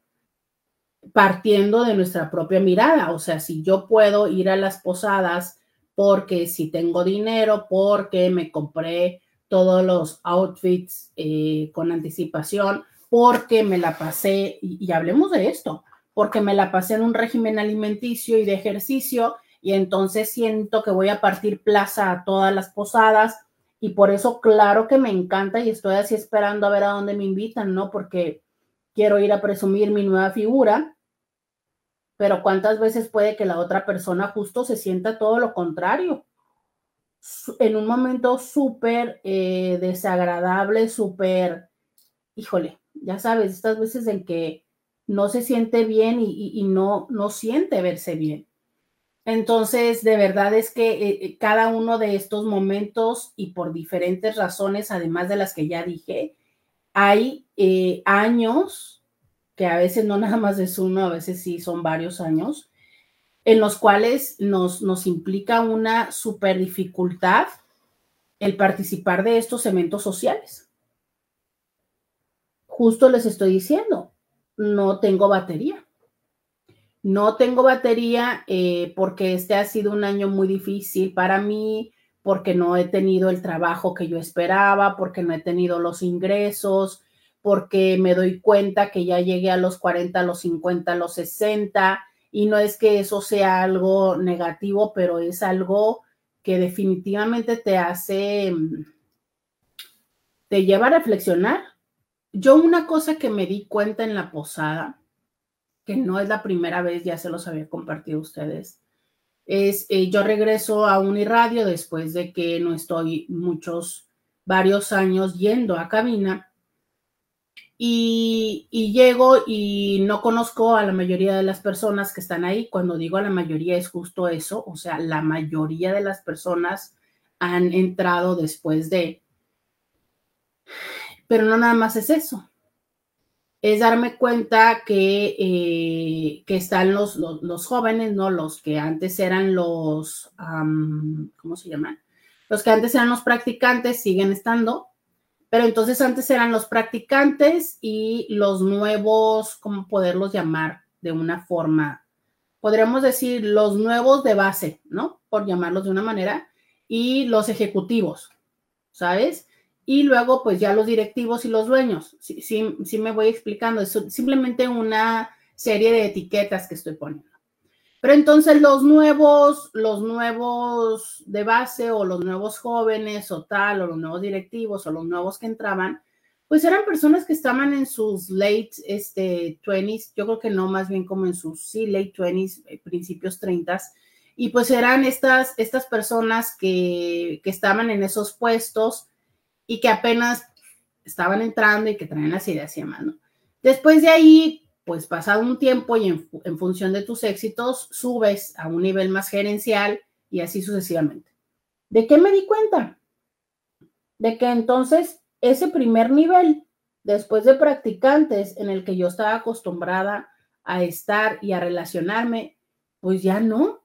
partiendo de nuestra propia mirada? O sea, si yo puedo ir a las posadas porque si tengo dinero, porque me compré todos los outfits eh, con anticipación, porque me la pasé, y, y hablemos de esto, porque me la pasé en un régimen alimenticio y de ejercicio, y entonces siento que voy a partir plaza a todas las posadas y por eso, claro que me encanta y estoy así esperando a ver a dónde me invitan, ¿no? Porque quiero ir a presumir mi nueva figura, pero ¿cuántas veces puede que la otra persona justo se sienta todo lo contrario? En un momento súper eh, desagradable, súper, híjole, ya sabes, estas veces en que no se siente bien y, no, no siente verse bien. Entonces, de verdad es que eh, eh, cada uno de estos momentos y por diferentes razones, además de las que ya dije, hay eh, años, que a veces no nada más es uno, a veces sí son varios años, en los cuales nos, nos implica una super dificultad el participar de estos eventos sociales. Justo les estoy diciendo, no tengo batería no tengo batería eh, porque este ha sido un año muy difícil para mí, porque no he tenido el trabajo que yo esperaba, porque no he tenido los ingresos, porque me doy cuenta que ya llegué a los 40, a los 50, a los 60, y no es que eso sea algo negativo, pero es algo que definitivamente te hace, te lleva a reflexionar. Yo una cosa que me di cuenta en la posada, que no es la primera vez, ya se los había compartido a ustedes. Es, eh, yo regreso a Uniradio después de que no estoy muchos, varios años yendo a cabina. Y, y, llego y no conozco a la mayoría de las personas que están ahí. Cuando digo a la mayoría es justo eso, o sea, la mayoría de las personas han entrado después de... Pero no nada más es eso es darme cuenta que, eh, que están los, los, jóvenes, ¿no? Los que antes eran los, ¿cómo se llaman? Los que antes eran los practicantes siguen estando, pero entonces antes eran los practicantes y los nuevos, ¿cómo poderlos llamar de una forma? Podríamos decir los nuevos de base, ¿no? Por llamarlos de una manera, y los ejecutivos, ¿sabes? Y luego pues ya los directivos y los dueños. Sí, sí, me voy explicando, es simplemente una serie de etiquetas que estoy poniendo. Pero entonces los nuevos, los nuevos de base o los nuevos jóvenes o tal, o los nuevos directivos o los nuevos que entraban, pues eran personas que estaban en sus late este, 20s, yo creo que no, más bien como en sus, sí, late 20s, eh, principios 30s, y pues eran estas, estas personas que, que estaban en esos puestos, y que apenas estaban entrando y que traen las ideas y demás, Después de ahí, pues pasado un tiempo y en, función de tus éxitos, subes a un nivel más gerencial y así sucesivamente. ¿De qué me di cuenta? De que entonces ese primer nivel, después de practicantes en el que yo estaba acostumbrada a estar y a relacionarme, pues ya no,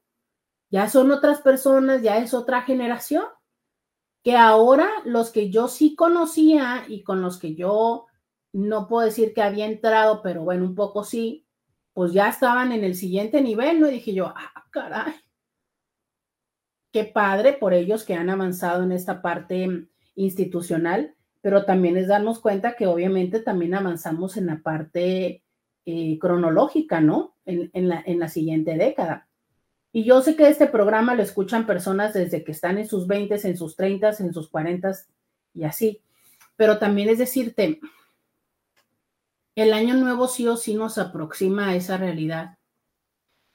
ya son otras personas, ya es otra generación que ahora los que yo sí conocía y con los que yo no puedo decir que había entrado, pero bueno, un poco sí, pues ya estaban en el siguiente nivel, ¿no? Y dije yo, ah, caray, qué padre por ellos que han avanzado en esta parte institucional, pero también es darnos cuenta que obviamente también avanzamos en la parte eh, cronológica, ¿no? En, la, en la siguiente década. Y yo sé que este programa lo escuchan personas desde que están en sus 20, en sus 30, en sus 40 y así. Pero también es decirte, el año nuevo sí o sí nos aproxima a esa realidad.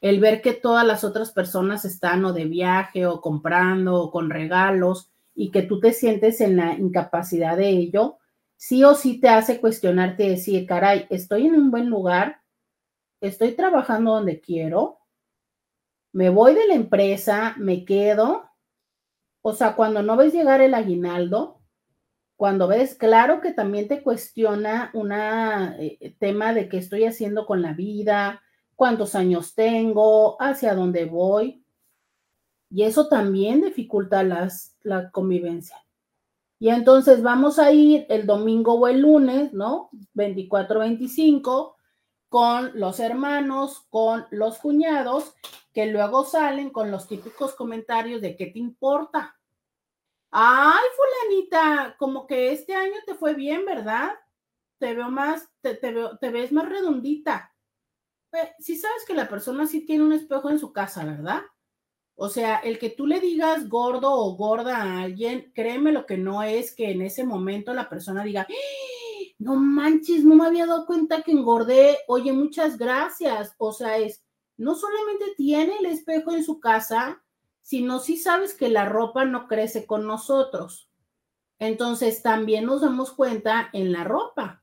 El ver que todas las otras personas están o de viaje o comprando o con regalos y que tú te sientes en la incapacidad de ello, sí o sí te hace cuestionarte y decir, caray, estoy en un buen lugar, estoy trabajando donde quiero, me voy de la empresa, me quedo. O sea, cuando no ves llegar el aguinaldo, cuando ves, claro que también te cuestiona un eh, tema de qué estoy haciendo con la vida, cuántos años tengo, hacia dónde voy. Y eso también dificulta las, la convivencia. Y entonces vamos a ir el domingo o el lunes, ¿no? 24, 25, con los hermanos, con los cuñados, que luego salen con los típicos comentarios de qué te importa. Ay, fulanita, como que este año te fue bien, ¿verdad? Te veo más, te, veo, te ves más redondita. Si sabes que la persona sí tiene un espejo en su casa, ¿verdad? O sea, el que tú le digas gordo o gorda a alguien, créeme lo que no es que en ese momento la persona diga. No manches, no me había dado cuenta que engordé, oye, muchas gracias. O sea, es, no solamente tiene el espejo en su casa, sino si sabes que la ropa no crece con nosotros. Entonces también nos damos cuenta en la ropa,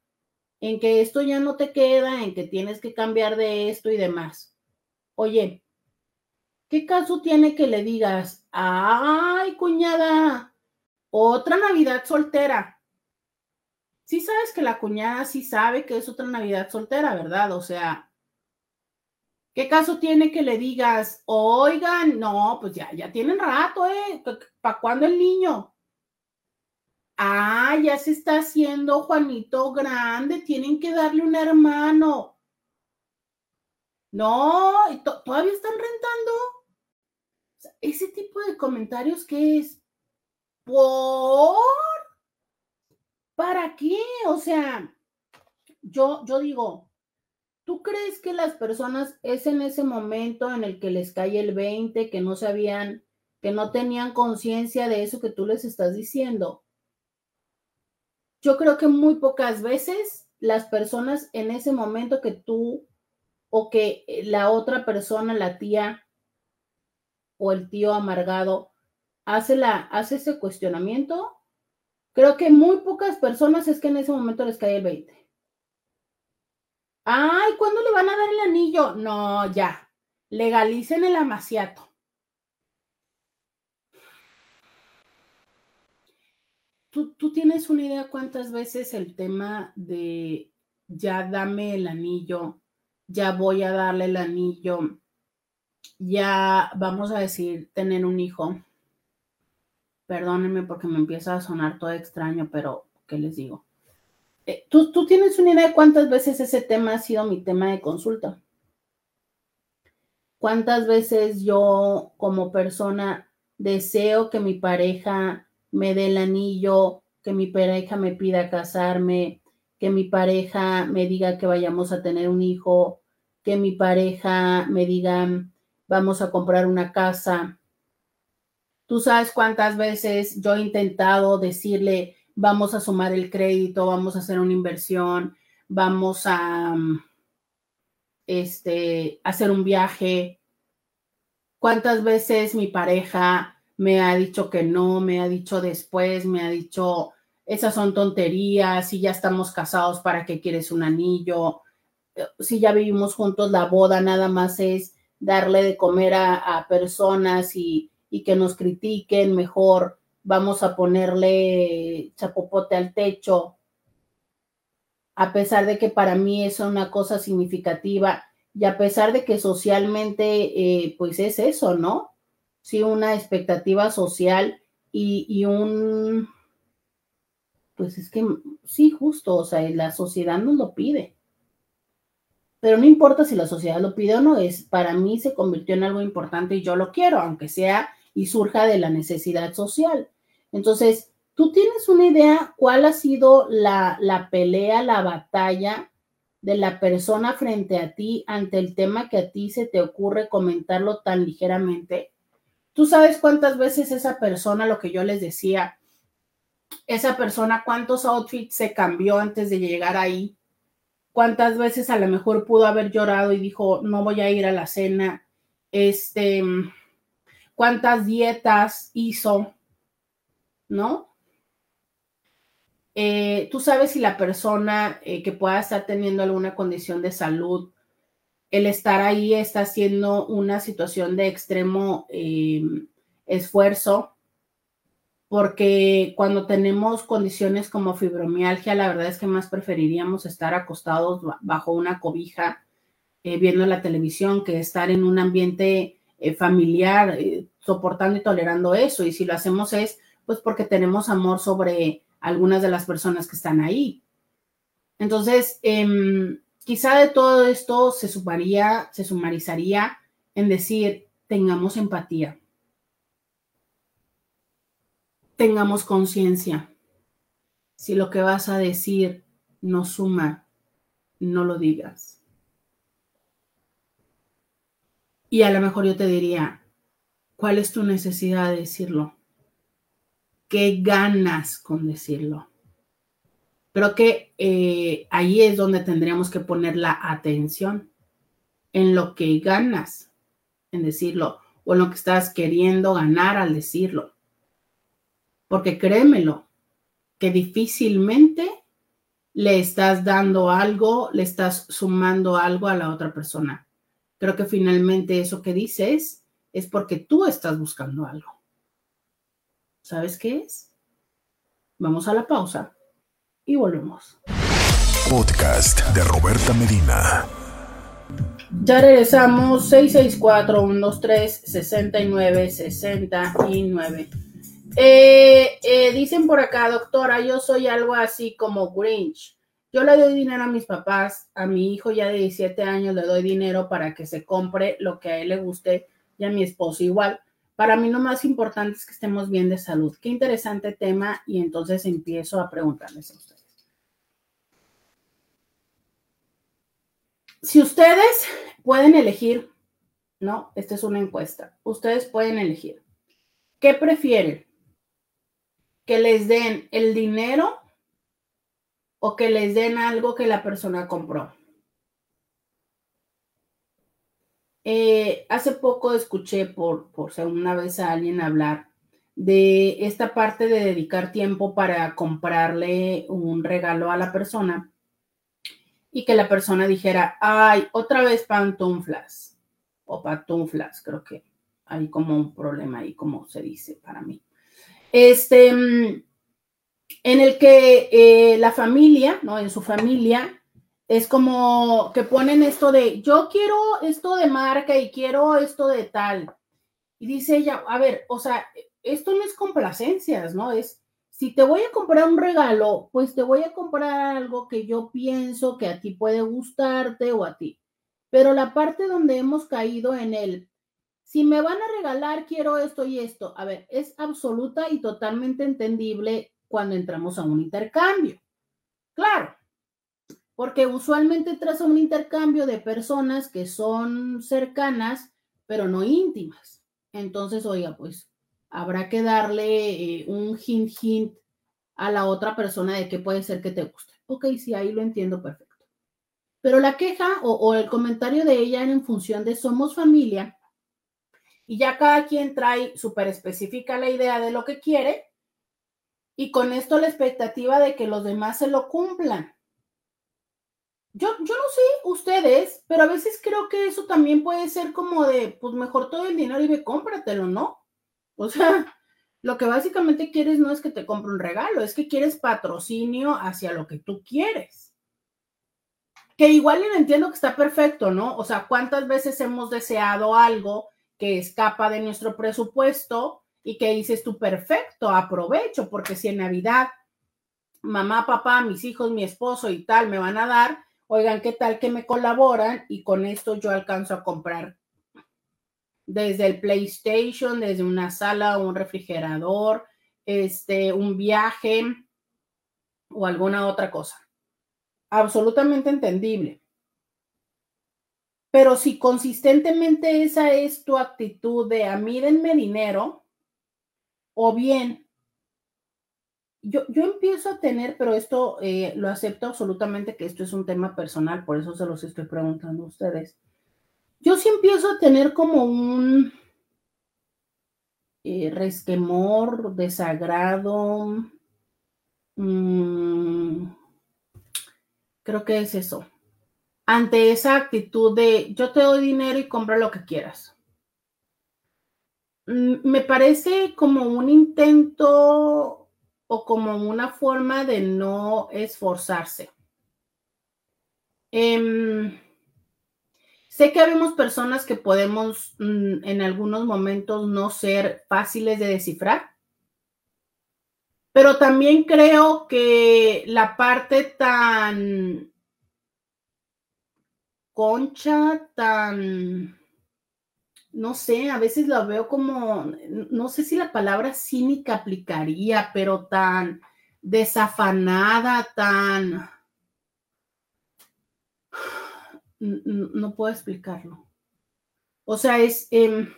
en que esto ya no te queda, en que tienes que cambiar de esto y demás. Oye, ¿qué caso tiene que le digas, ay, cuñada, otra Navidad soltera? Sí sabes que la cuñada sí sabe que es otra Navidad soltera, ¿verdad? O sea, ¿Qué caso tiene que le digas, oigan, no, pues ya, ya tienen rato, ¿eh? ¿Para cuándo el niño? Ah, ya se está haciendo Juanito grande, tienen que darle un hermano. No, todavía están rentando. ese tipo de comentarios ¿qué es ¿para qué? O sea, yo, yo digo, ¿Tú crees que las personas es en ese momento en el que les cae el 20, que no sabían, que no tenían conciencia de eso que tú les estás diciendo? Yo creo que muy pocas veces las personas en ese momento que tú o que la otra persona, la tía o el tío amargado, hace, la, hace ese cuestionamiento, creo que muy pocas personas es que en ese momento les cae el 20. Ay, ¿cuándo le van a dar el anillo? No, ya. Legalicen el amaciato. ¿Tú, ¿Tú tienes una idea cuántas veces el tema de ya dame el anillo, ya voy a darle el anillo, ya vamos a decir tener un hijo? Perdónenme porque me empieza a sonar todo extraño, pero ¿qué les digo? Eh, ¿tú, ¿Tú tienes una idea de cuántas veces ese tema ha sido mi tema de consulta? ¿Cuántas veces yo como persona deseo que mi pareja me dé el anillo, que mi pareja me pida casarme, que mi pareja me diga que vayamos a tener un hijo, que mi pareja me diga vamos a comprar una casa? Tú sabes cuántas veces yo he intentado decirle, vamos a sumar el crédito, vamos a hacer una inversión, vamos a mm, este, hacer un viaje. ¿Cuántas veces mi pareja me ha dicho que no, me ha dicho después, me ha dicho, esas son tonterías, si ya estamos casados, ¿para qué quieres un anillo? Eh, si ya vivimos juntos, la boda nada más es darle de comer a, personas y, y que nos critiquen mejor vamos a ponerle chapopote al techo, a pesar de que para mí es una cosa significativa y a pesar de que socialmente, eh, pues es eso, ¿no? Sí, una expectativa social y, y, un, pues es que sí, justo, o sea, la sociedad nos lo pide. Pero no importa si la sociedad lo pide o no, es para mí se convirtió en algo importante y yo lo quiero, aunque sea y surja de la necesidad social. Entonces, ¿tú tienes una idea cuál ha sido la, la pelea, la batalla de la persona frente a ti ante el tema que a ti se te ocurre comentarlo tan ligeramente? ¿Tú sabes cuántas veces esa persona, lo que yo les decía, esa persona cuántos outfits se cambió antes de llegar ahí? cuántas veces a lo mejor pudo haber llorado y dijo, no voy a ir a la cena, este, cuántas dietas hizo, ¿no? Eh, tú sabes si la persona eh, que pueda estar teniendo alguna condición de salud, el estar ahí está haciendo una situación de extremo eh, esfuerzo, porque cuando tenemos condiciones como fibromialgia, la verdad es que más preferiríamos estar acostados bajo una cobija viendo la televisión que estar en un ambiente familiar soportando y tolerando eso. Y si lo hacemos es pues porque tenemos amor sobre algunas de las personas que están ahí. Entonces, em, quizá de todo esto se sumaría, se sumarizaría en decir, tengamos empatía, tengamos conciencia. Si lo que vas a decir no suma, no lo digas. Y a lo mejor yo te diría, ¿cuál es tu necesidad de decirlo? qué ganas con decirlo. Creo que eh, ahí es donde tendríamos que poner la atención en lo que ganas en decirlo o en lo que estás queriendo ganar al decirlo. Porque créemelo, que difícilmente le estás dando algo, le estás sumando algo a la otra persona. Creo que finalmente eso que dices es porque tú estás buscando algo. ¿Sabes qué es? Vamos a la pausa y volvemos. Podcast de Roberta Medina. Ya regresamos 664-123-6969. Eh, eh, dicen por acá, doctora, yo soy algo así como Grinch. Yo le doy dinero a mis papás, a mi hijo ya de 17 años le doy dinero para que se compre lo que a él le guste y a mi esposo igual. Para mí lo más importante es que estemos bien de salud. Qué interesante tema y entonces empiezo a preguntarles a ustedes. Si ustedes pueden elegir, no, esta es una encuesta, ustedes pueden elegir, ¿qué prefieren? ¿Que les den el dinero o que les den algo que la persona compró? Eh, hace poco escuché por, por segunda vez a alguien hablar de esta parte de dedicar tiempo para comprarle un regalo a la persona y que la persona dijera, ay, otra vez pantuflas o pantuflas, creo que hay como un problema ahí, como se dice para mí. Este, en el que eh, la familia, ¿no? En su familia es como que ponen esto de, yo quiero esto de marca y quiero esto de tal. Y dice ella, a ver, o sea, esto no es complacencias, ¿no? Es, si te voy a comprar un regalo, pues te voy a comprar algo que yo pienso que a ti puede gustarte o a ti. Pero la parte donde hemos caído en el, si me van a regalar, quiero esto y esto. A ver, es absoluta y totalmente entendible cuando entramos a un intercambio. Claro, porque usualmente traza un intercambio de personas que son cercanas, pero no íntimas. Entonces, oiga, pues habrá que darle eh, un hint, hint a la otra persona de que puede ser que te guste. Ok, sí, ahí lo entiendo perfecto. Pero la queja o, el comentario de ella era en función de somos familia y ya cada quien trae súper específica la idea de lo que quiere y con esto la expectativa de que los demás se lo cumplan. Yo, yo no sé ustedes, pero a veces creo que eso también puede ser como de, pues mejor todo el dinero y ve cómpratelo, ¿no? O sea, lo que básicamente quieres no es que te compre un regalo, es que quieres patrocinio hacia lo que tú quieres. Que igual yo entiendo que está perfecto, ¿no? O sea, ¿cuántas veces hemos deseado algo que escapa de nuestro presupuesto y que dices tú, perfecto, aprovecho, porque si en Navidad mamá, papá, mis hijos, mi esposo y tal me van a dar, oigan, ¿qué tal que me colaboran? Y con esto yo alcanzo a comprar desde el PlayStation, desde una sala, un refrigerador, este, un viaje o alguna otra cosa. Absolutamente entendible. Pero si consistentemente esa es tu actitud de a mí denme dinero, o bien yo, yo empiezo a tener, pero esto eh, lo acepto absolutamente que esto es un tema personal, por eso se los estoy preguntando a ustedes. Yo sí empiezo a tener como un eh, resquemor, desagrado. Mm, creo que es eso. Ante esa actitud de yo te doy dinero y compra lo que quieras. Mm, me parece como un intento o como una forma de no esforzarse. Em, sé que habemos personas que podemos mm, en algunos momentos no ser fáciles de descifrar, pero también creo que la parte tan concha, tan no sé, a veces la veo como, no sé si la palabra cínica aplicaría, pero tan desafanada, tan... No, puedo explicarlo. O sea, es... Em,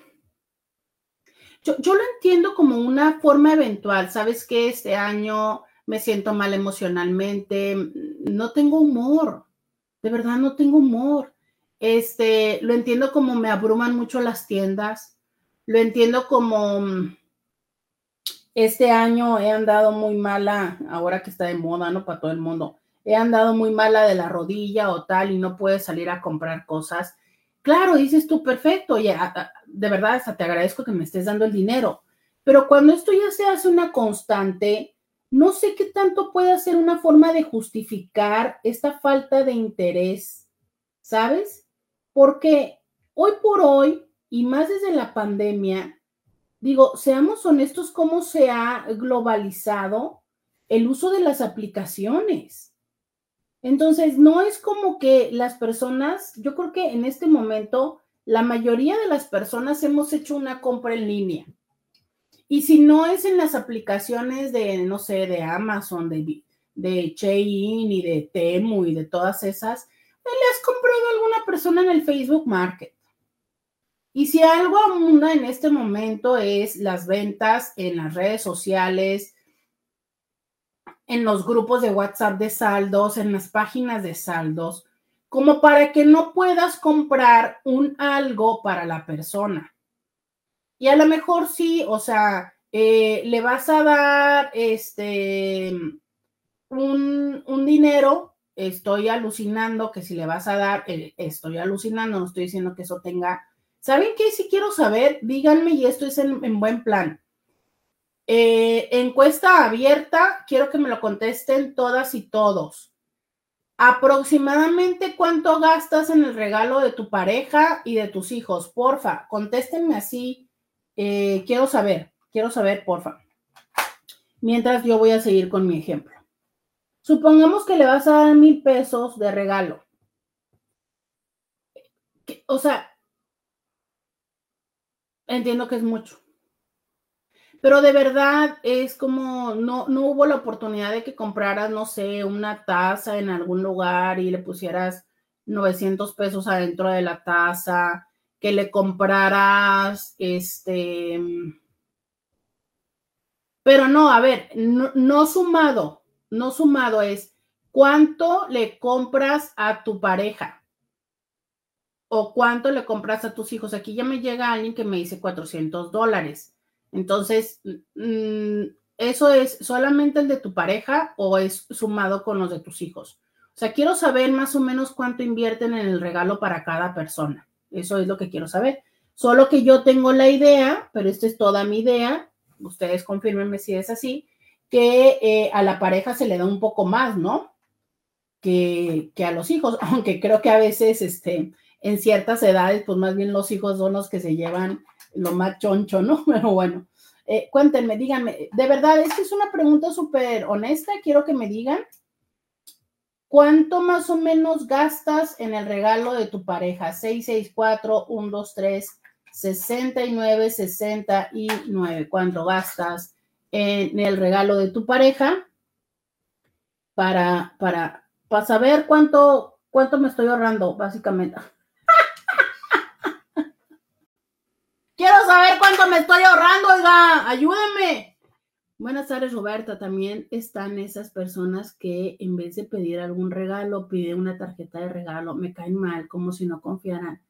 yo, yo, lo entiendo como una forma eventual. Sabes que este año me siento mal emocionalmente, no tengo humor, de verdad no tengo humor. Este, lo entiendo como me abruman mucho las tiendas. Lo entiendo como mm, este año he andado muy mala, ahora que está de moda, ¿no? Para todo el mundo. He andado muy mala de la rodilla o tal y no puedes salir a comprar cosas. Claro, dices tú, perfecto, ya, de verdad, hasta te agradezco que me estés dando el dinero. Pero cuando esto ya se hace una constante, no sé qué tanto puede ser una forma de justificar esta falta de interés, ¿sabes? Porque hoy por hoy, y más desde la pandemia, digo, seamos honestos, cómo se ha globalizado el uso de las aplicaciones. Entonces, no es como que las personas, yo creo que en este momento, la mayoría de las personas hemos hecho una compra en línea. Y si no es en las aplicaciones de, no sé, de Amazon, de, de Shein y de Temu y de todas esas, le has comprado a alguna persona en el Facebook Market. Y si algo abunda en este momento es las ventas en las redes sociales, en los grupos de WhatsApp de saldos, en las páginas de saldos, como para que no puedas comprar un algo para la persona. Y a lo mejor sí, o sea, eh, le vas a dar este un, un dinero estoy alucinando que si le vas a dar, estoy alucinando, no estoy diciendo que eso tenga. ¿Saben qué? Si quiero saber, díganme y esto es en, buen plan. Eh, encuesta abierta, quiero que me lo contesten todas y todos. Aproximadamente cuánto gastas en el regalo de tu pareja y de tus hijos, porfa, contéstenme así. Eh, quiero saber, quiero saber, porfa. Mientras yo voy a seguir con mi ejemplo. Supongamos que le vas a dar mil pesos de regalo. O sea, entiendo que es mucho. Pero de verdad es como, no, no hubo la oportunidad de que compraras, no sé, una taza en algún lugar y le pusieras 900 pesos adentro de la taza, que le compraras, este, pero no, a ver, no sumado, no sumado es cuánto le compras a tu pareja o cuánto le compras a tus hijos. Aquí ya me llega alguien que me dice 400 dólares. Entonces, mm, ¿eso es solamente el de tu pareja o es sumado con los de tus hijos? O sea, quiero saber más o menos cuánto invierten en el regalo para cada persona. Eso es lo que quiero saber. Solo que yo tengo la idea, pero esta es toda mi idea. Ustedes confirmenme si es así que eh, a la pareja se le da un poco más, ¿no? Que, a los hijos, aunque creo que a veces, este, en ciertas edades, pues más bien los hijos son los que se llevan lo más choncho, ¿no? Pero bueno, eh, cuéntenme, díganme, de verdad, esta es una pregunta súper honesta, quiero que me digan, ¿cuánto más o menos gastas en el regalo de tu pareja? 664 123 69 69, ¿cuánto gastas? En el regalo de tu pareja para, para, para saber cuánto, cuánto me estoy ahorrando, básicamente. Quiero saber cuánto me estoy ahorrando, oiga, ayúdenme. Buenas tardes, Roberta. También están esas personas que en vez de pedir algún regalo, piden una tarjeta de regalo. Me caen mal, como si no confiaran.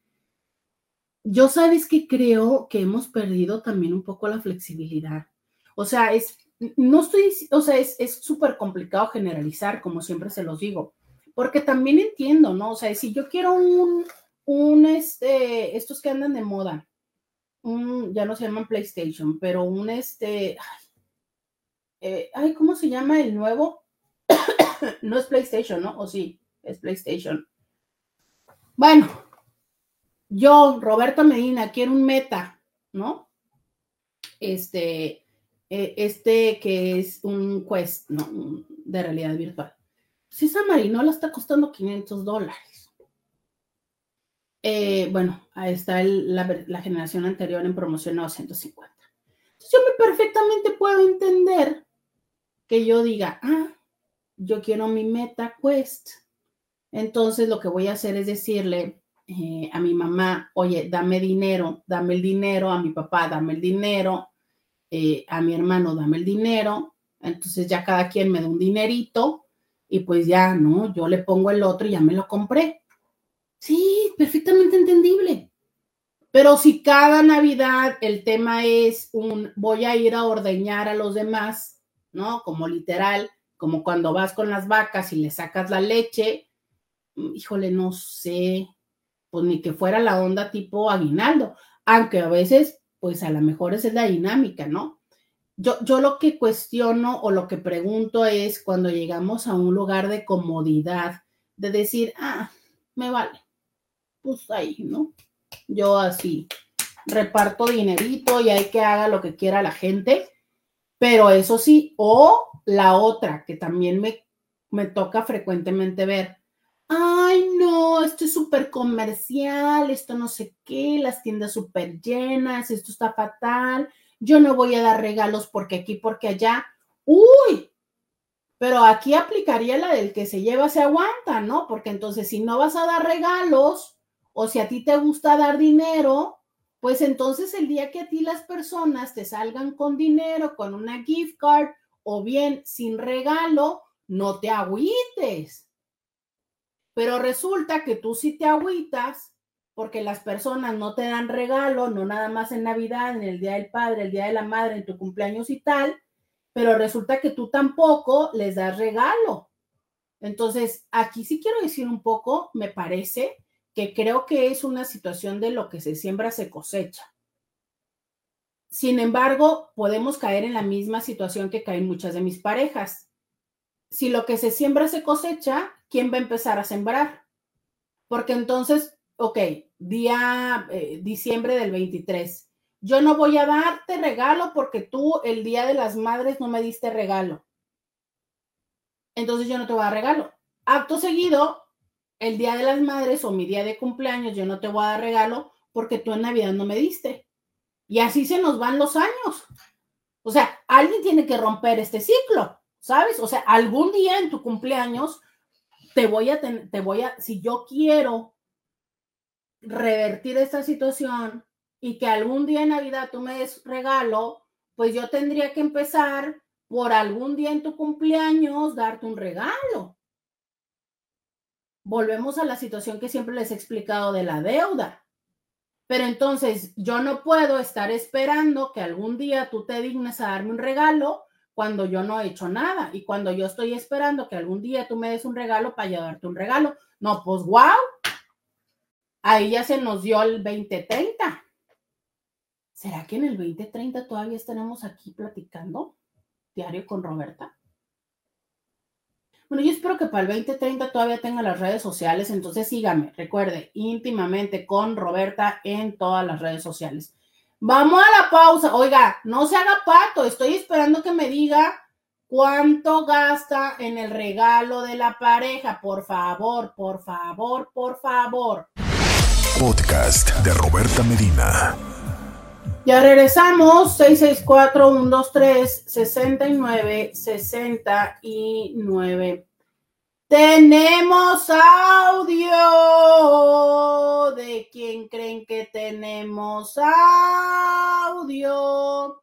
Yo sabes que creo que hemos perdido también un poco la flexibilidad. O sea, es, no estoy, o sea, es súper complicado generalizar, como siempre se los digo, porque también entiendo, ¿no? O sea, si yo quiero un, un, este, estos que andan de moda, un, ya no se llaman PlayStation, pero un, este, eh, ay, ¿cómo se llama el nuevo? no es PlayStation, ¿no? O sí, es PlayStation. Bueno, yo, Roberta Medina, quiero un meta, ¿no? Este, eh, este que es un Quest, ¿no? De realidad virtual. Si esa marinola está costando 500 dólares. Eh, bueno, ahí está la, la, generación anterior en promoción a 250. yo me perfectamente puedo entender que yo diga, ah, yo quiero mi meta quest. Entonces lo que voy a hacer es decirle eh, a mi mamá, oye, dame dinero, dame el dinero, a mi papá, dame el dinero, eh, a mi hermano, dame el dinero. Entonces ya cada quien me da un dinerito y pues ya, ¿no? Yo le pongo el otro y ya me lo compré. Sí, perfectamente entendible. Pero si cada Navidad el tema es un voy a ir a ordeñar a los demás, ¿no? Como literal, como cuando vas con las vacas y le sacas la leche, mm, híjole, no sé, pues ni que fuera la onda tipo aguinaldo, aunque a veces, pues a lo mejor esa es la dinámica, ¿no? Yo, yo lo que cuestiono o lo que pregunto es cuando llegamos a un lugar de comodidad, de decir, ah, me vale, pues ahí, ¿no? Yo así reparto dinerito y hay que haga lo que quiera la gente pero eso sí, o la otra que también me, me toca frecuentemente ver. Ay, no, esto es súper comercial, esto no sé qué, las tiendas súper llenas, esto está fatal, yo no voy a dar regalos porque aquí, porque allá. Uy, pero aquí aplicaría la del que se lleva, se aguanta, ¿no? Porque entonces si no vas a dar regalos o si a ti te gusta dar dinero, pues entonces el día que a ti las personas te salgan con dinero, con una gift card o bien sin regalo, no te agüites. Pero resulta que tú sí te agüitas porque las personas no te dan regalo, no nada más en Navidad, en el Día del Padre, el Día de la Madre, en tu cumpleaños y tal, pero resulta que tú tampoco les das regalo. Entonces, aquí sí quiero decir un poco, me parece que creo que es una situación de lo que se siembra se cosecha. Sin embargo, podemos caer en la misma situación que caen muchas de mis parejas. Si lo que se siembra se cosecha, ¿quién va a empezar a sembrar? Porque entonces, ok, día eh, diciembre del 23, yo no voy a darte regalo porque tú el día de las madres no me diste regalo. Entonces yo no te voy a dar regalo. Acto seguido, el día de las madres o mi día de cumpleaños, yo no te voy a dar regalo porque tú en Navidad no me diste. Y así se nos van los años. O sea, alguien tiene que romper este ciclo, ¿sabes? O sea, algún día en tu cumpleaños te voy a tener, te voy a, si yo quiero revertir esta situación y que algún día en Navidad tú me des regalo, pues yo tendría que empezar por algún día en tu cumpleaños darte un regalo volvemos a la situación que siempre les he explicado de la deuda. Pero entonces yo no puedo estar esperando que algún día tú te dignes a darme un regalo cuando yo no he hecho nada y cuando yo estoy esperando que algún día tú me des un regalo para yo darte un regalo. No, pues wow. Ahí ya se nos dio el 2030. ¿Será que en el 2030 todavía estaremos aquí platicando diario con Roberta? Bueno, yo espero que para el 2030 todavía tenga las redes sociales, entonces sígame, recuerde, íntimamente con Roberta en todas las redes sociales. Vamos a la pausa. Oiga, no se haga pato, estoy esperando que me diga cuánto gasta en el regalo de la pareja. Por favor, por favor, por favor. Podcast de Roberta Medina. Ya regresamos, 664-123-69-69. Tenemos audio. ¿De quién creen que tenemos audio?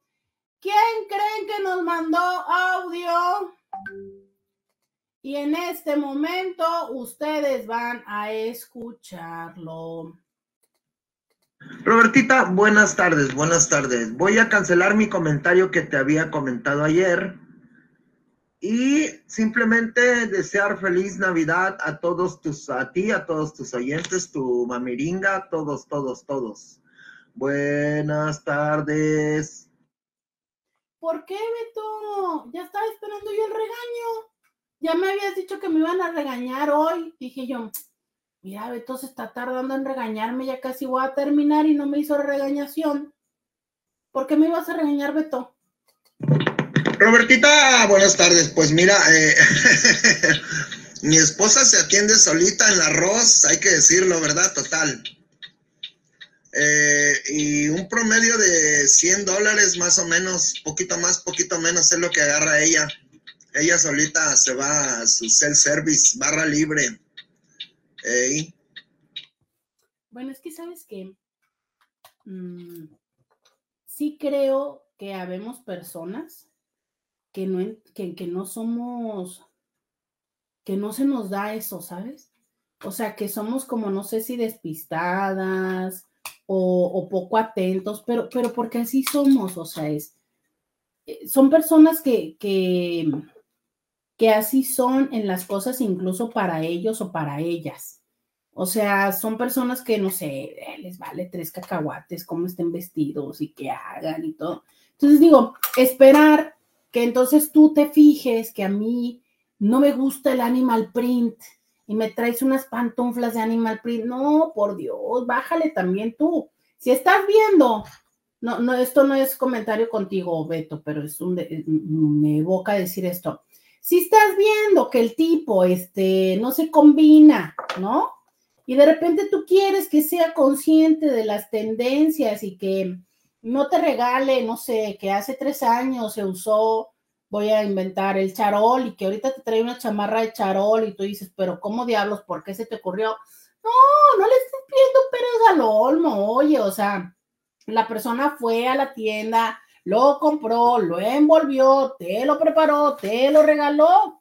¿Quién creen que nos mandó audio? Y en este momento ustedes van a escucharlo. Robertita, buenas tardes, buenas tardes. Voy a cancelar mi comentario que te había comentado ayer y simplemente desear feliz Navidad a todos tus, a ti, a todos tus oyentes, tu mamiringa, todos, todos, todos. Buenas tardes. ¿Por qué, Beto? Ya estaba esperando yo el regaño. Ya me habías dicho que me iban a regañar hoy. Dije yo, mira, Beto se está tardando en regañarme, ya casi voy a terminar y no me hizo regañación. ¿Por qué me ibas a regañar, Beto? Robertita, buenas tardes. Pues mira, eh, mi esposa se atiende solita en el arroz, hay que decirlo, ¿verdad? Total. Eh, y un promedio de 100 dólares más o menos, poquito más, poquito menos es lo que agarra ella. Ella solita se va a su self-service, barra libre. Bueno, es que sabes que mm, sí creo que habemos personas que no, que, que no somos, que no se nos da eso, ¿sabes? O sea, que somos como, no sé si despistadas o, poco atentos, pero, pero porque así somos, o sea, es, eh, son personas que, que, que así son en las cosas incluso para ellos o para ellas. O sea, son personas que, no sé, eh, les vale tres cacahuates, cómo estén vestidos y qué hagan y todo. Entonces digo, esperar que entonces tú te fijes que a mí no me gusta el animal print y me traes unas pantuflas de animal print. No, por Dios, bájale también tú. Si estás viendo, no, no, esto no es comentario contigo, Beto, pero es un, me evoca decir esto. Si estás viendo que el tipo, este, no se combina, ¿no? y de repente tú quieres que sea consciente de las tendencias y que no te regale, no sé, que hace tres años se usó, voy a inventar el charol y que ahorita te trae una chamarra de charol y tú dices, pero ¿cómo diablos? ¿Por qué se te ocurrió? No, no le estoy pidiendo pero al olmo, oye, o sea, la persona fue a la tienda, lo compró, lo envolvió, te lo preparó, te lo regaló,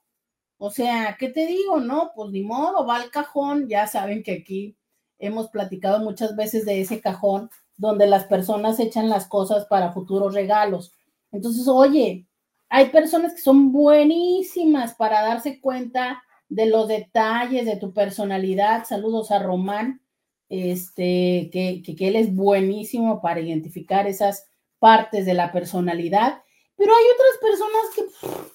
o sea, ¿qué te digo? No, pues ni modo, va al cajón. Ya saben que aquí hemos platicado muchas veces de ese cajón donde las personas echan las cosas para futuros regalos. Entonces, oye, hay personas que son buenísimas para darse cuenta de los detalles de tu personalidad. Saludos a Román, este, que, que, que él es buenísimo para identificar esas partes de la personalidad. Pero hay otras personas que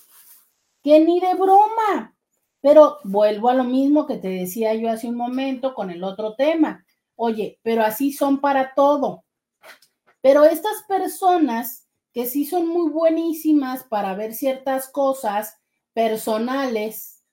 que ni de broma. Pero vuelvo a lo mismo que te decía yo hace un momento con el otro tema. Oye, pero así son para todo. Pero estas personas que sí son muy buenísimas para ver ciertas cosas personales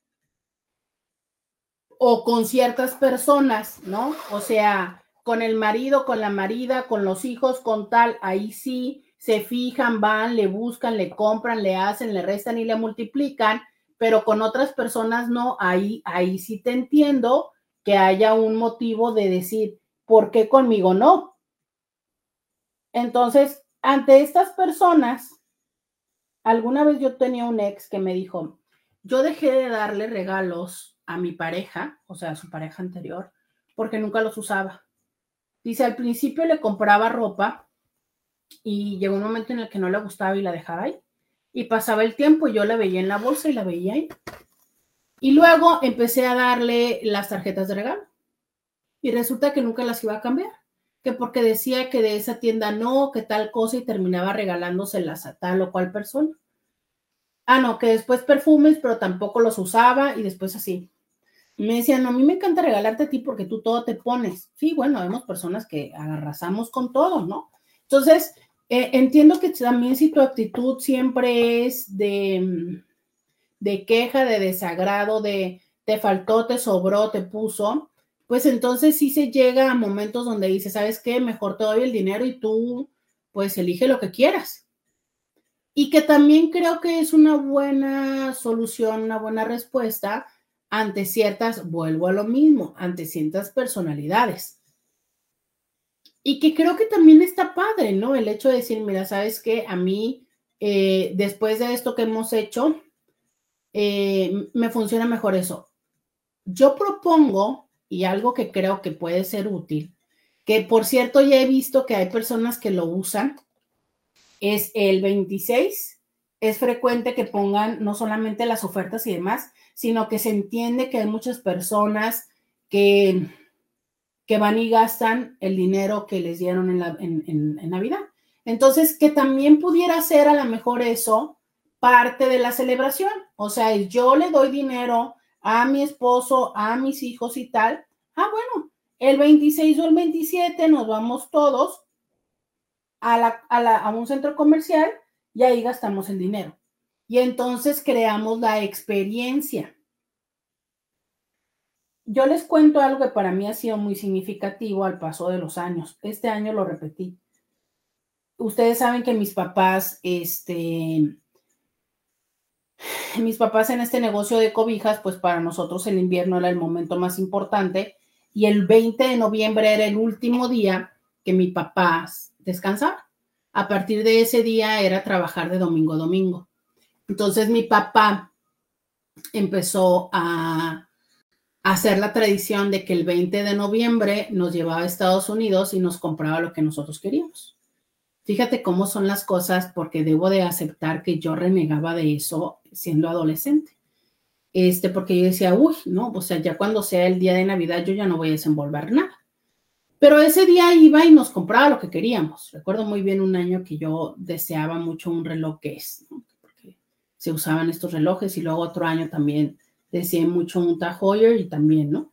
o con ciertas personas, ¿no? O sea, con el marido, con la marida, con los hijos, con tal, ahí sí se fijan, van, le buscan, le compran, le hacen, le restan y le multiplican, pero con otras personas no, ahí, ahí sí te entiendo que haya un motivo de decir, ¿por qué conmigo no? Entonces, ante estas personas, alguna vez yo tenía un ex que me dijo, yo dejé de darle regalos a mi pareja, o sea, a su pareja anterior, porque nunca los usaba. Dice, al principio le compraba ropa y llegó un momento en el que no le gustaba y la dejaba ahí. Y pasaba el tiempo y yo la veía en la bolsa y la veía ahí. Y luego empecé a darle las tarjetas de regalo. Y resulta que nunca las iba a cambiar. Que porque decía que de esa tienda no, que tal cosa y terminaba regalándoselas a tal o cual persona. Ah, no, que después perfumes, pero tampoco los usaba y después así. me decían, no, a mí me encanta regalarte a ti porque tú todo te pones. Sí, bueno, vemos personas que agarrazamos con todo, ¿no? Entonces, eh, entiendo que también si tu actitud siempre es de, de queja, de desagrado, de te faltó, te sobró, te puso, pues entonces sí se llega a momentos donde dices, ¿sabes qué? Mejor te doy el dinero y tú pues elige lo que quieras. Y que también creo que es una buena solución, una buena respuesta ante ciertas, vuelvo a lo mismo, ante ciertas personalidades. Y que creo que también está padre, ¿no? El hecho de decir, mira, ¿sabes qué? A mí eh, después de esto que hemos hecho, eh, me funciona mejor eso. Yo propongo, y algo que creo que puede ser útil, que por cierto ya he visto que hay personas que lo usan, es el 26. Es frecuente que pongan no solamente las ofertas y demás, sino que se entiende que hay muchas personas que, que van y gastan el dinero que les dieron en, en Navidad. Entonces, que también pudiera ser a lo mejor eso parte de la celebración. O sea, yo le doy dinero a mi esposo, a mis hijos y tal. Ah, bueno, el 26 o el 27 nos vamos todos a, la, a, un centro comercial y ahí gastamos el dinero. Y entonces creamos la experiencia. Yo les cuento algo que para mí ha sido muy significativo al paso de los años. Este año lo repetí. Ustedes saben que mis papás, este, mis papás en este negocio de cobijas, pues para nosotros el invierno era el momento más importante y el 20 de noviembre era el último día que mi papá descansaba. A partir de ese día era trabajar de domingo a domingo. Entonces mi papá empezó a hacer la tradición de que el 20 de noviembre nos llevaba a Estados Unidos y nos compraba lo que nosotros queríamos. Fíjate cómo son las cosas porque debo de aceptar que yo renegaba de eso siendo adolescente. Este, porque yo decía, uy, no, o sea, ya cuando sea el día de Navidad yo ya no voy a desenvolver nada. Pero ese día iba y nos compraba lo que queríamos. Recuerdo muy bien un año que yo deseaba mucho un reloj que es, porque se usaban estos relojes y luego otro año también deseé mucho un Tag Heuer y también, ¿no?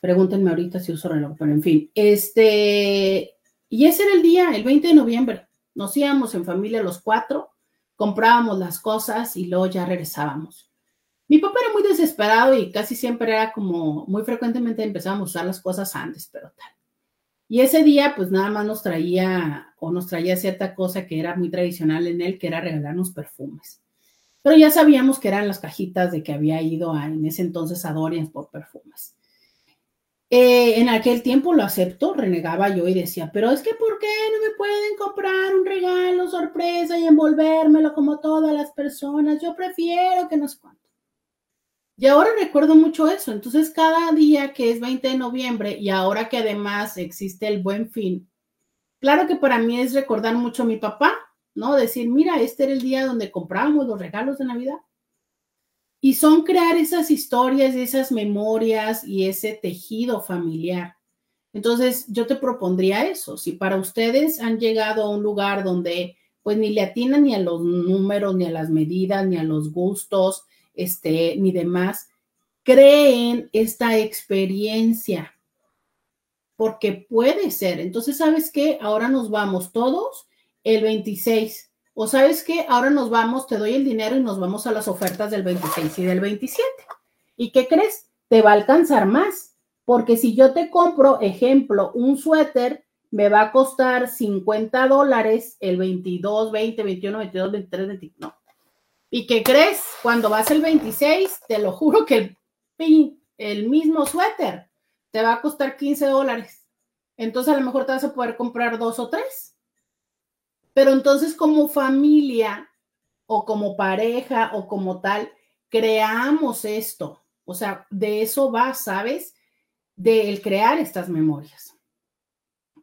Pregúntenme ahorita si uso reloj, pero en fin, este, y ese era el día, el 20 de noviembre. Nos íbamos en familia los cuatro, comprábamos las cosas y luego ya regresábamos. Mi papá era muy desesperado y casi siempre era como, muy frecuentemente empezábamos a usar las cosas antes, pero tal. Y ese día, pues nada más nos traía o nos traía cierta cosa que era muy tradicional en él, que era regalarnos perfumes. Pero ya sabíamos que eran las cajitas de que había ido a, en ese entonces a Dorian por perfumes. Eh, en aquel tiempo lo acepto, renegaba yo y decía, pero es que ¿por qué no me pueden comprar un regalo sorpresa y envolvérmelo como todas las personas? Yo prefiero que nos cuenten. Y ahora recuerdo mucho eso. Entonces, cada día que es 20 de noviembre y ahora que además existe el buen fin, claro que para mí es recordar mucho a mi papá, ¿no? Decir, mira, este era el día donde compramos los regalos de Navidad. Y son crear esas historias, esas memorias y ese tejido familiar. Entonces, yo te propondría eso. Si para ustedes han llegado a un lugar donde pues ni le atinan ni a los números, ni a las medidas, ni a los gustos, este, ni demás, creen esta experiencia. Porque puede ser. Entonces, ¿sabes qué? Ahora nos vamos todos el 26 o sabes qué, ahora nos vamos, te doy el dinero y nos vamos a las ofertas del 26 y del 27. ¿Y qué crees? Te va a alcanzar más, porque si yo te compro, ejemplo, un suéter, me va a costar 50 dólares el 22, 20, 21, 22, 23, 25. No. ¿Y qué crees? Cuando vas el 26, te lo juro que el, el mismo suéter te va a costar 15 dólares. Entonces a lo mejor te vas a poder comprar dos o tres. Pero entonces como familia o como pareja o como tal, creamos esto. O sea, de eso va, ¿sabes? De el crear estas memorias.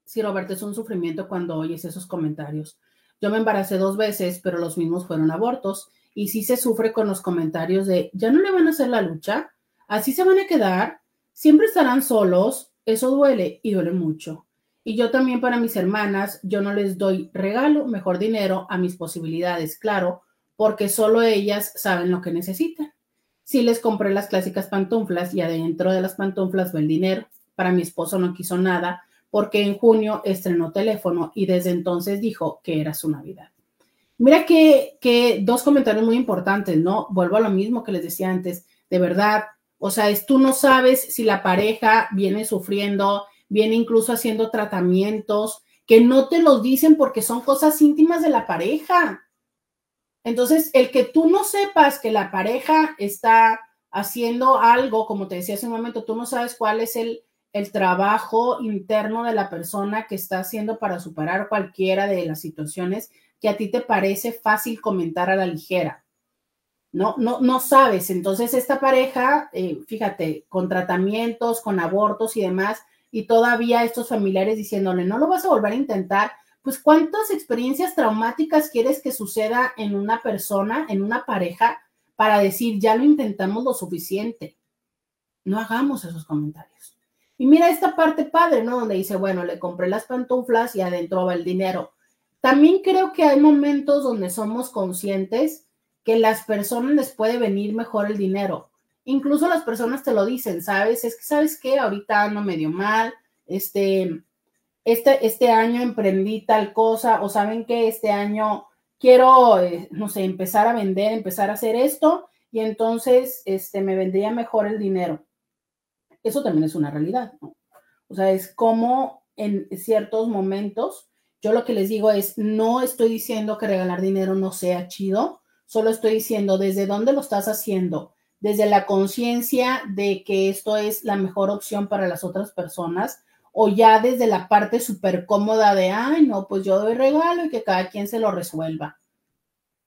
Sí, Roberto, es un sufrimiento cuando oyes esos comentarios. Yo me embaracé dos veces, pero los mismos fueron abortos. Y sí se sufre con los comentarios de, ya no le van a hacer la lucha, así se van a quedar, siempre estarán solos, eso duele y duele mucho. Y yo también para mis hermanas, yo no les doy regalo, mejor dinero a mis posibilidades, claro, porque solo ellas saben lo que necesitan. Sí les compré las clásicas pantuflas y adentro de las pantuflas va el dinero. Para mi esposo no quiso nada porque en junio estrenó teléfono y desde entonces dijo que era su Navidad. Mira que, que dos comentarios muy importantes, ¿no? Vuelvo a lo mismo que les decía antes, de verdad, o sea, es tú no sabes si la pareja viene sufriendo, viene incluso haciendo tratamientos que no te los dicen porque son cosas íntimas de la pareja. Entonces, el que tú no sepas que la pareja está haciendo algo, como te decía hace un momento, tú no sabes cuál es el, el trabajo interno de la persona que está haciendo para superar cualquiera de las situaciones, que a ti te parece fácil comentar a la ligera. No, no, no sabes. Entonces, esta pareja, eh, fíjate, con tratamientos, con abortos y demás, y todavía estos familiares diciéndole, no lo vas a volver a intentar, pues cuántas experiencias traumáticas quieres que suceda en una persona, en una pareja, para decir, ya lo intentamos lo suficiente. No hagamos esos comentarios. Y mira esta parte padre, ¿no? Donde dice, bueno, le compré las pantuflas y adentro va el dinero. También creo que hay momentos donde somos conscientes que las personas les puede venir mejor el dinero. Incluso las personas te lo dicen, ¿sabes? Es que, ¿sabes qué? Ahorita ando medio mal, este, este, este año emprendí tal cosa, o saben que este año quiero, eh, no sé, empezar a vender, empezar a hacer esto, y entonces, este, me vendría mejor el dinero. Eso también es una realidad, ¿no? O sea, es como en ciertos momentos, yo lo que les digo es, no estoy diciendo que regalar dinero no sea chido, solo estoy diciendo desde dónde lo estás haciendo, desde la conciencia de que esto es la mejor opción para las otras personas, o ya desde la parte súper cómoda de, ay, no, pues yo doy regalo y que cada quien se lo resuelva.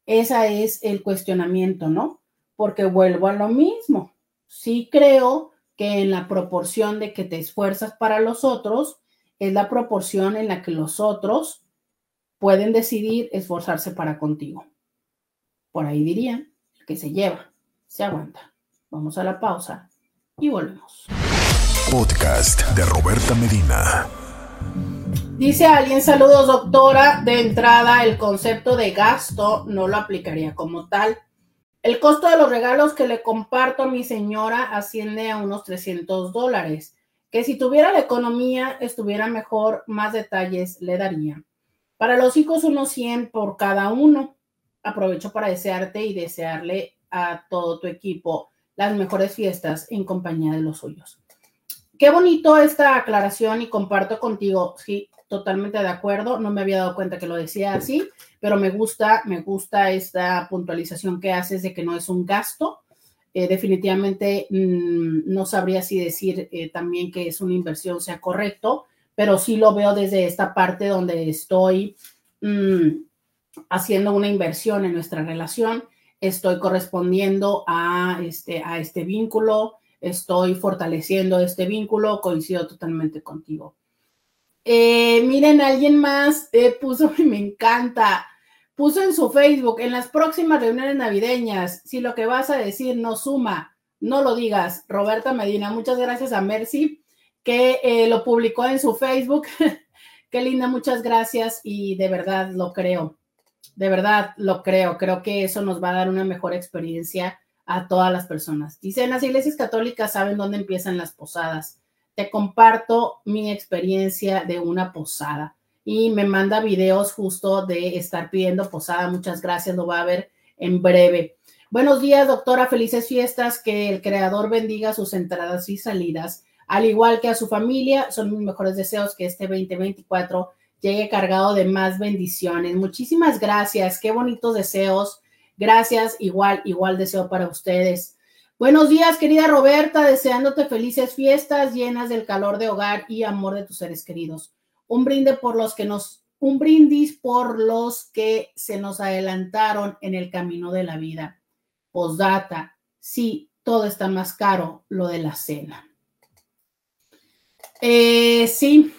Ese es el cuestionamiento, ¿no? Porque vuelvo a lo mismo. Sí creo que en la proporción de que te esfuerzas para los otros, es la proporción en la que los otros pueden decidir esforzarse para contigo. Por ahí diría, que se lleva, se aguanta. Vamos a la pausa y volvemos. Podcast de Roberta Medina. Dice alguien, saludos doctora, de entrada el concepto de gasto no lo aplicaría como tal el costo de los regalos que le comparto a mi señora asciende a unos 300 dólares, que si tuviera la economía estuviera mejor, más detalles le daría. Para los hijos unos 100 por cada uno. Aprovecho para desearte y desearle a todo tu equipo las mejores fiestas en compañía de los suyos. Qué bonito esta aclaración y comparto contigo, sí, totalmente de acuerdo, no me había dado cuenta que lo decía así, pero me gusta, me gusta esta puntualización que haces de que no es un gasto. Eh, definitivamente mm, no sabría si decir eh, también que es una inversión sea correcto, pero sí lo veo desde esta parte donde estoy mm, haciendo una inversión en nuestra relación, estoy correspondiendo a este, a este vínculo, estoy fortaleciendo este vínculo, coincido totalmente contigo. Eh, miren, alguien más eh, puso, me encanta, puso en su Facebook, en las próximas reuniones navideñas, si lo que vas a decir no suma, no lo digas. Roberta Medina, muchas gracias a Mercy, que eh, lo publicó en su Facebook. Qué linda, muchas gracias y de verdad lo creo. De verdad lo creo. Creo que eso nos va a dar una mejor experiencia a todas las personas. Dicen, las iglesias católicas saben dónde empiezan las posadas te comparto mi experiencia de una posada y me manda videos justo de estar pidiendo posada. Muchas gracias, lo va a ver en breve. Buenos días, doctora. Felices fiestas. Que el creador bendiga sus entradas y salidas, al igual que a su familia. Son mis mejores deseos que este 2024 llegue cargado de más bendiciones. Muchísimas gracias. Qué bonitos deseos. Gracias. Igual, igual deseo para ustedes. Buenos días, querida Roberta, deseándote felices fiestas llenas del calor de hogar y amor de tus seres queridos. Un brinde por los que nos, un brindis por los que se nos adelantaron en el camino de la vida. Posdata, sí, todo está más caro, lo de la cena. Eh, sí,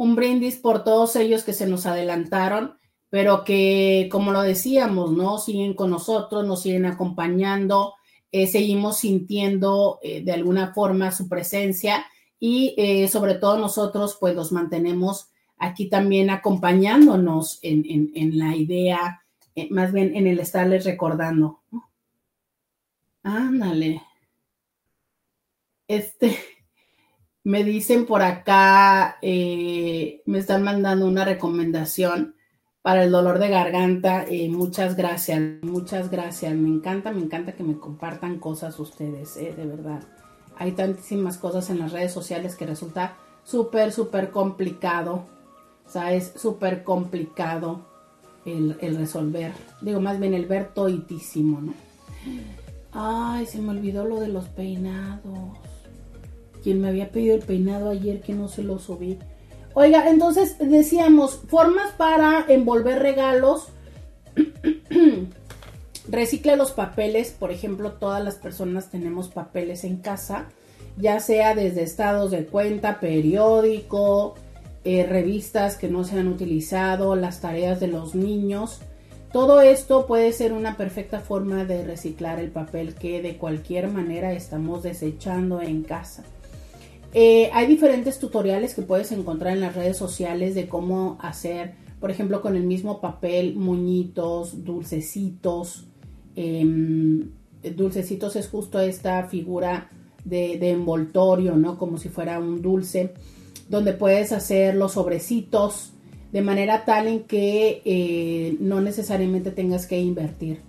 un brindis por todos ellos que se nos adelantaron, pero que, como lo decíamos, ¿no? Siguen con nosotros, nos siguen acompañando eh, seguimos sintiendo eh, de alguna forma su presencia y eh, sobre todo nosotros pues los mantenemos aquí también acompañándonos en, la idea, más bien en el estarles recordando. Ándale. Este, me dicen por acá, me están mandando una recomendación para el dolor de garganta. Eh, muchas gracias, muchas gracias. Me encanta, me encanta que me compartan cosas ustedes, eh, de verdad. Hay tantísimas cosas en las redes sociales que resulta súper, súper complicado. O sea, es súper complicado el, resolver. Digo, más bien el ver toitísimo, ¿no? Ay, se me olvidó lo de los peinados. Quien me había pedido el peinado ayer que no se lo subí. Oiga, entonces decíamos, formas para envolver regalos. Recicle los papeles, por ejemplo, todas las personas tenemos papeles en casa, ya sea desde estados de cuenta, periódico, eh, revistas que no se han utilizado, las tareas de los niños. Todo esto puede ser una perfecta forma de reciclar el papel que de cualquier manera estamos desechando en casa. Eh, hay diferentes tutoriales que puedes encontrar en las redes sociales de cómo hacer, por ejemplo, con el mismo papel, muñitos, dulcecitos. Em, dulcecitos es justo esta figura de, de, envoltorio, ¿no? Como si fuera un dulce, donde puedes hacer los sobrecitos de manera tal en que eh, no necesariamente tengas que invertir.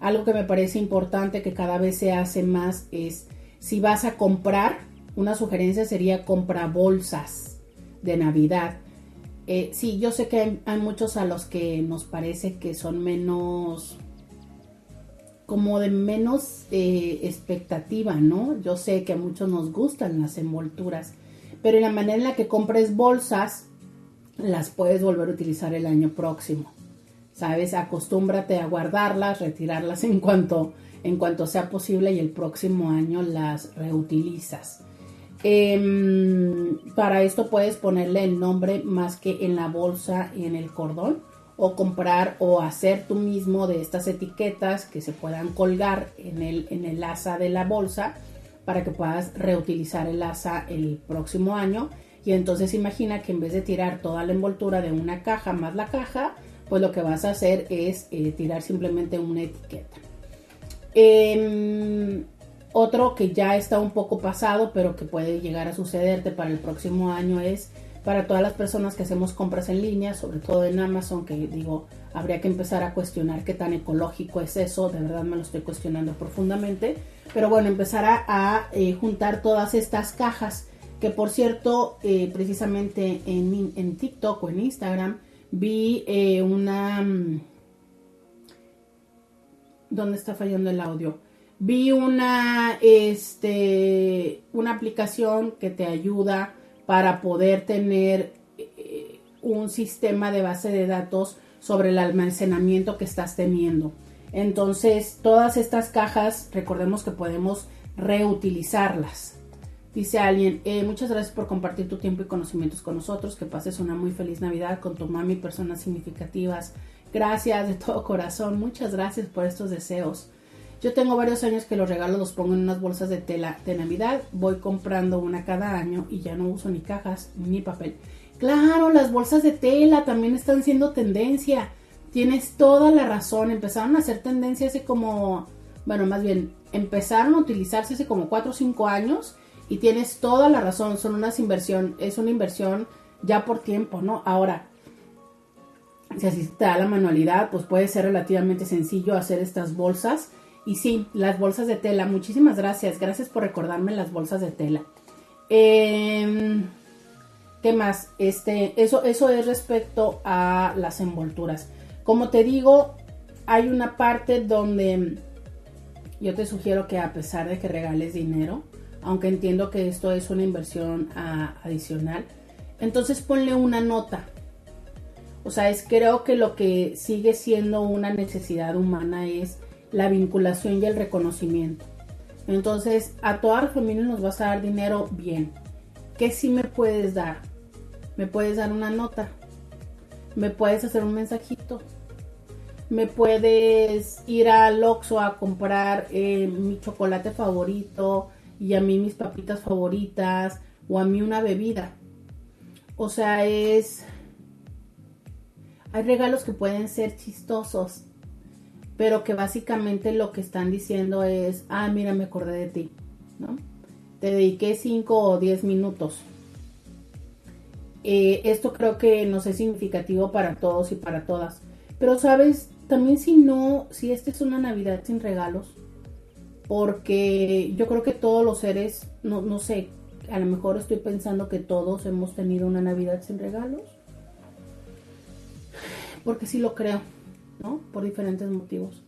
Algo que me parece importante que cada vez se hace más es si vas a comprar, una sugerencia sería compra bolsas de Navidad. Eh, sí, yo sé que hay, muchos a los que nos parece que son menos, como de menos eh, expectativa, ¿no? Yo sé que a muchos nos gustan las envolturas, pero en la manera en la que compres bolsas, las puedes volver a utilizar el año próximo. ¿Sabes? Acostúmbrate a guardarlas, retirarlas en cuanto, en cuanto sea posible y el próximo año las reutilizas. Em, para esto puedes ponerle el nombre más que en la bolsa y en el cordón o comprar o hacer tú mismo de estas etiquetas que se puedan colgar en el, en el asa de la bolsa para que puedas reutilizar el asa el próximo año y entonces imagina que en vez de tirar toda la envoltura de una caja más la caja, pues lo que vas a hacer es eh, tirar simplemente una etiqueta. Em, otro que ya está un poco pasado, pero que puede llegar a sucederte para el próximo año es para todas las personas que hacemos compras en línea, sobre todo en Amazon, que digo, habría que empezar a cuestionar qué tan ecológico es eso, de verdad me lo estoy cuestionando profundamente, pero bueno, empezar a, eh, juntar todas estas cajas que por cierto, eh, precisamente en, en, TikTok o en Instagram vi eh, una... Mm, ¿Dónde está fallando el audio? Vi una, este, una aplicación que te ayuda para poder tener eh, un sistema de base de datos sobre el almacenamiento que estás teniendo. Entonces, todas estas cajas, recordemos que podemos reutilizarlas. Dice alguien, eh, muchas gracias por compartir tu tiempo y conocimientos con nosotros. Que pases una muy feliz Navidad con tu mami, personas significativas. Gracias de todo corazón. Muchas gracias por estos deseos. Yo tengo varios años que los regalos los pongo en unas bolsas de tela de Navidad. Voy comprando una cada año y ya no uso ni cajas ni papel. Claro, las bolsas de tela también están siendo tendencia. Tienes toda la razón. Empezaron a hacer tendencia hace como, bueno, más bien, empezaron a utilizarse hace como 4 o 5 años y tienes toda la razón, son unas inversión, es una inversión ya por tiempo, ¿no? Ahora, si así te da la manualidad, pues puede ser relativamente sencillo hacer estas bolsas. Y sí, las bolsas de tela, muchísimas gracias, gracias por recordarme las bolsas de tela. Em, ¿Qué más? Este, eso, eso es respecto a las envolturas. Como te digo, hay una parte donde yo te sugiero que a pesar de que regales dinero, aunque entiendo que esto es una inversión adicional. Entonces ponle una nota. O sea, es creo que lo que sigue siendo una necesidad humana es la vinculación y el reconocimiento. Entonces, a toda la familia nos vas a dar dinero bien. ¿Qué sí me puedes dar? Me puedes dar una nota. Me puedes hacer un mensajito. Me puedes ir al Oxxo a comprar eh, mi chocolate favorito y a mí mis papitas favoritas o a mí una bebida. O sea, es... Hay regalos que pueden ser chistosos, pero que básicamente lo que están diciendo es, ah, mira, me acordé de ti, ¿no? Te dediqué 5 o 10 minutos. Eh, esto creo que no es significativo para todos y para todas. Pero sabes, también si no, si esta es una Navidad sin regalos, porque yo creo que todos los seres, no, no sé, a lo mejor estoy pensando que todos hemos tenido una Navidad sin regalos, porque sí lo creo, Por diferentes motivos.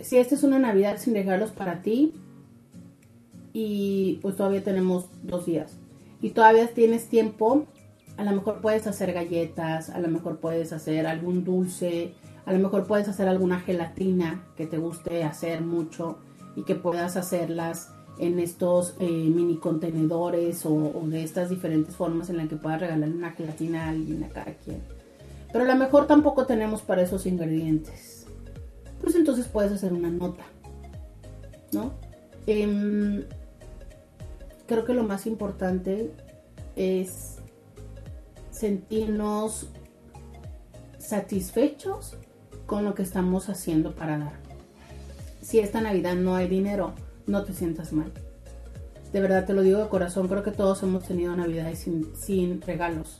Si esta es una Navidad sin regalos para ti, y pues todavía tenemos dos días, y todavía tienes tiempo A lo mejor puedes hacer galletas, a lo mejor puedes hacer algún dulce, a lo mejor puedes hacer alguna gelatina que te guste hacer mucho y que puedas hacerlas en estos eh, mini contenedores o, de estas diferentes formas en las que puedas regalar una gelatina a alguien, a cada quien. Pero a lo mejor tampoco tenemos para esos ingredientes. Pues entonces puedes hacer una nota, ¿no? Em, creo que lo más importante es sentirnos satisfechos con lo que estamos haciendo para dar. Si esta Navidad no hay dinero, no te sientas mal. De verdad te lo digo de corazón, creo que todos hemos tenido Navidades sin, regalos.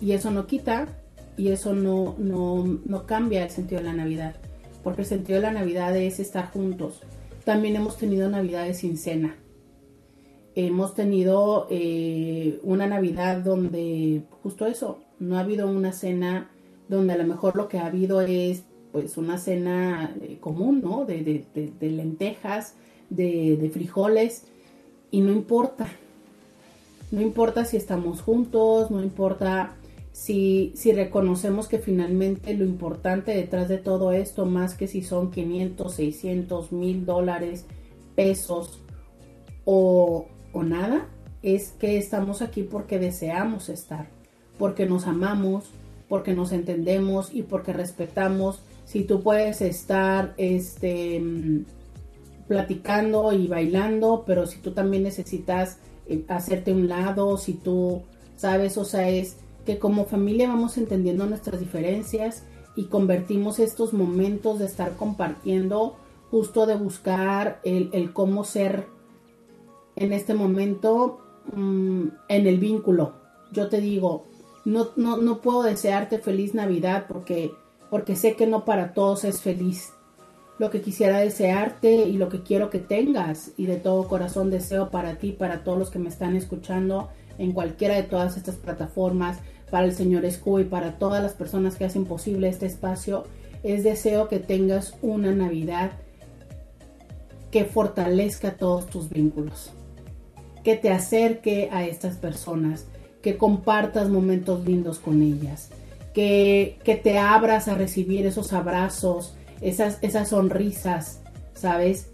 Y eso no quita y eso no, no, no cambia el sentido de la Navidad. Porque el sentido de la Navidad es estar juntos. También hemos tenido Navidades sin cena. Hemos tenido eh, una Navidad donde justo eso, no ha habido una cena donde a lo mejor lo que ha habido es pues una cena eh, común, ¿no? De, lentejas, de, frijoles, y no importa. No importa si estamos juntos, no importa si, si reconocemos que finalmente lo importante detrás de todo esto, más que si son 500, 600, mil dólares, pesos o, o nada, es que estamos aquí porque deseamos estar, porque nos amamos, porque nos entendemos y porque respetamos. Si tú puedes estar este, platicando y bailando, pero si tú también necesitas eh, hacerte un lado, si tú sabes, o sea, es que como familia vamos entendiendo nuestras diferencias y convertimos estos momentos de estar compartiendo, justo de buscar el, cómo ser en este momento mm, en el vínculo. Yo te digo, no, no, no puedo desearte feliz Navidad porque porque sé que no para todos es feliz. Lo que quisiera desearte y lo que quiero que tengas y de todo corazón deseo para ti, para todos los que me están escuchando en cualquiera de todas estas plataformas, para el señor Escu y para todas las personas que hacen posible este espacio, es deseo que tengas una Navidad que fortalezca todos tus vínculos, que te acerque a estas personas, que compartas momentos lindos con ellas, que, te abras a recibir esos abrazos, esas, esas sonrisas, ¿sabes?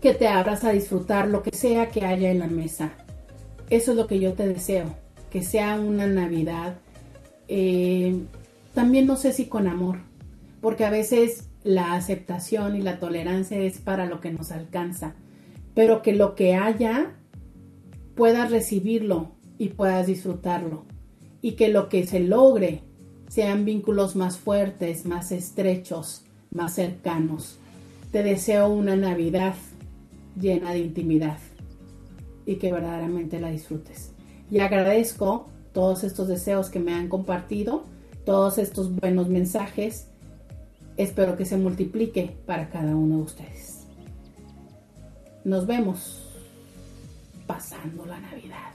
Que te abras a disfrutar lo que sea que haya en la mesa. Eso es lo que yo te deseo, que sea una Navidad. Eh, también no sé si con amor, porque a veces la aceptación y la tolerancia es para lo que nos alcanza, pero que lo que haya puedas recibirlo y puedas disfrutarlo, y que lo que se logre sean vínculos más fuertes, más estrechos, más cercanos. Te deseo una Navidad llena de intimidad y que verdaderamente la disfrutes. Y agradezco todos estos deseos que me han compartido, todos estos buenos mensajes. Espero que se multiplique para cada uno de ustedes. Nos vemos pasando la Navidad.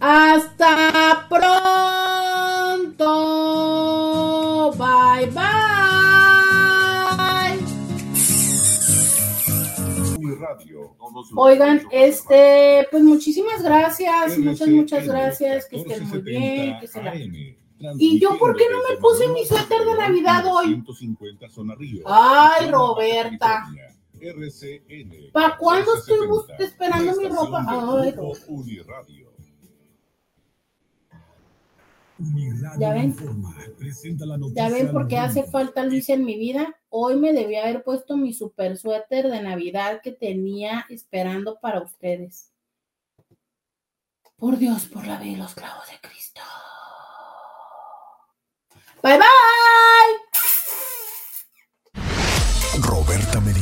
Hasta pronto. Bye bye. Oigan, este, pues muchísimas gracias, muchas, muchas gracias, que estén muy bien, que se la... ¿Y yo por qué no me puse mi suéter de Navidad hoy? Ay, Roberta. ¿Para cuándo estoy esperando mi ropa? Ay, ¿Ya ven? ¿Ya ven por qué hace falta Luis en mi vida? Hoy me debía haber puesto mi super suéter de Navidad que tenía esperando para ustedes. Por Dios, por la vida y los clavos de Cristo. Bye bye. Roberta Medina.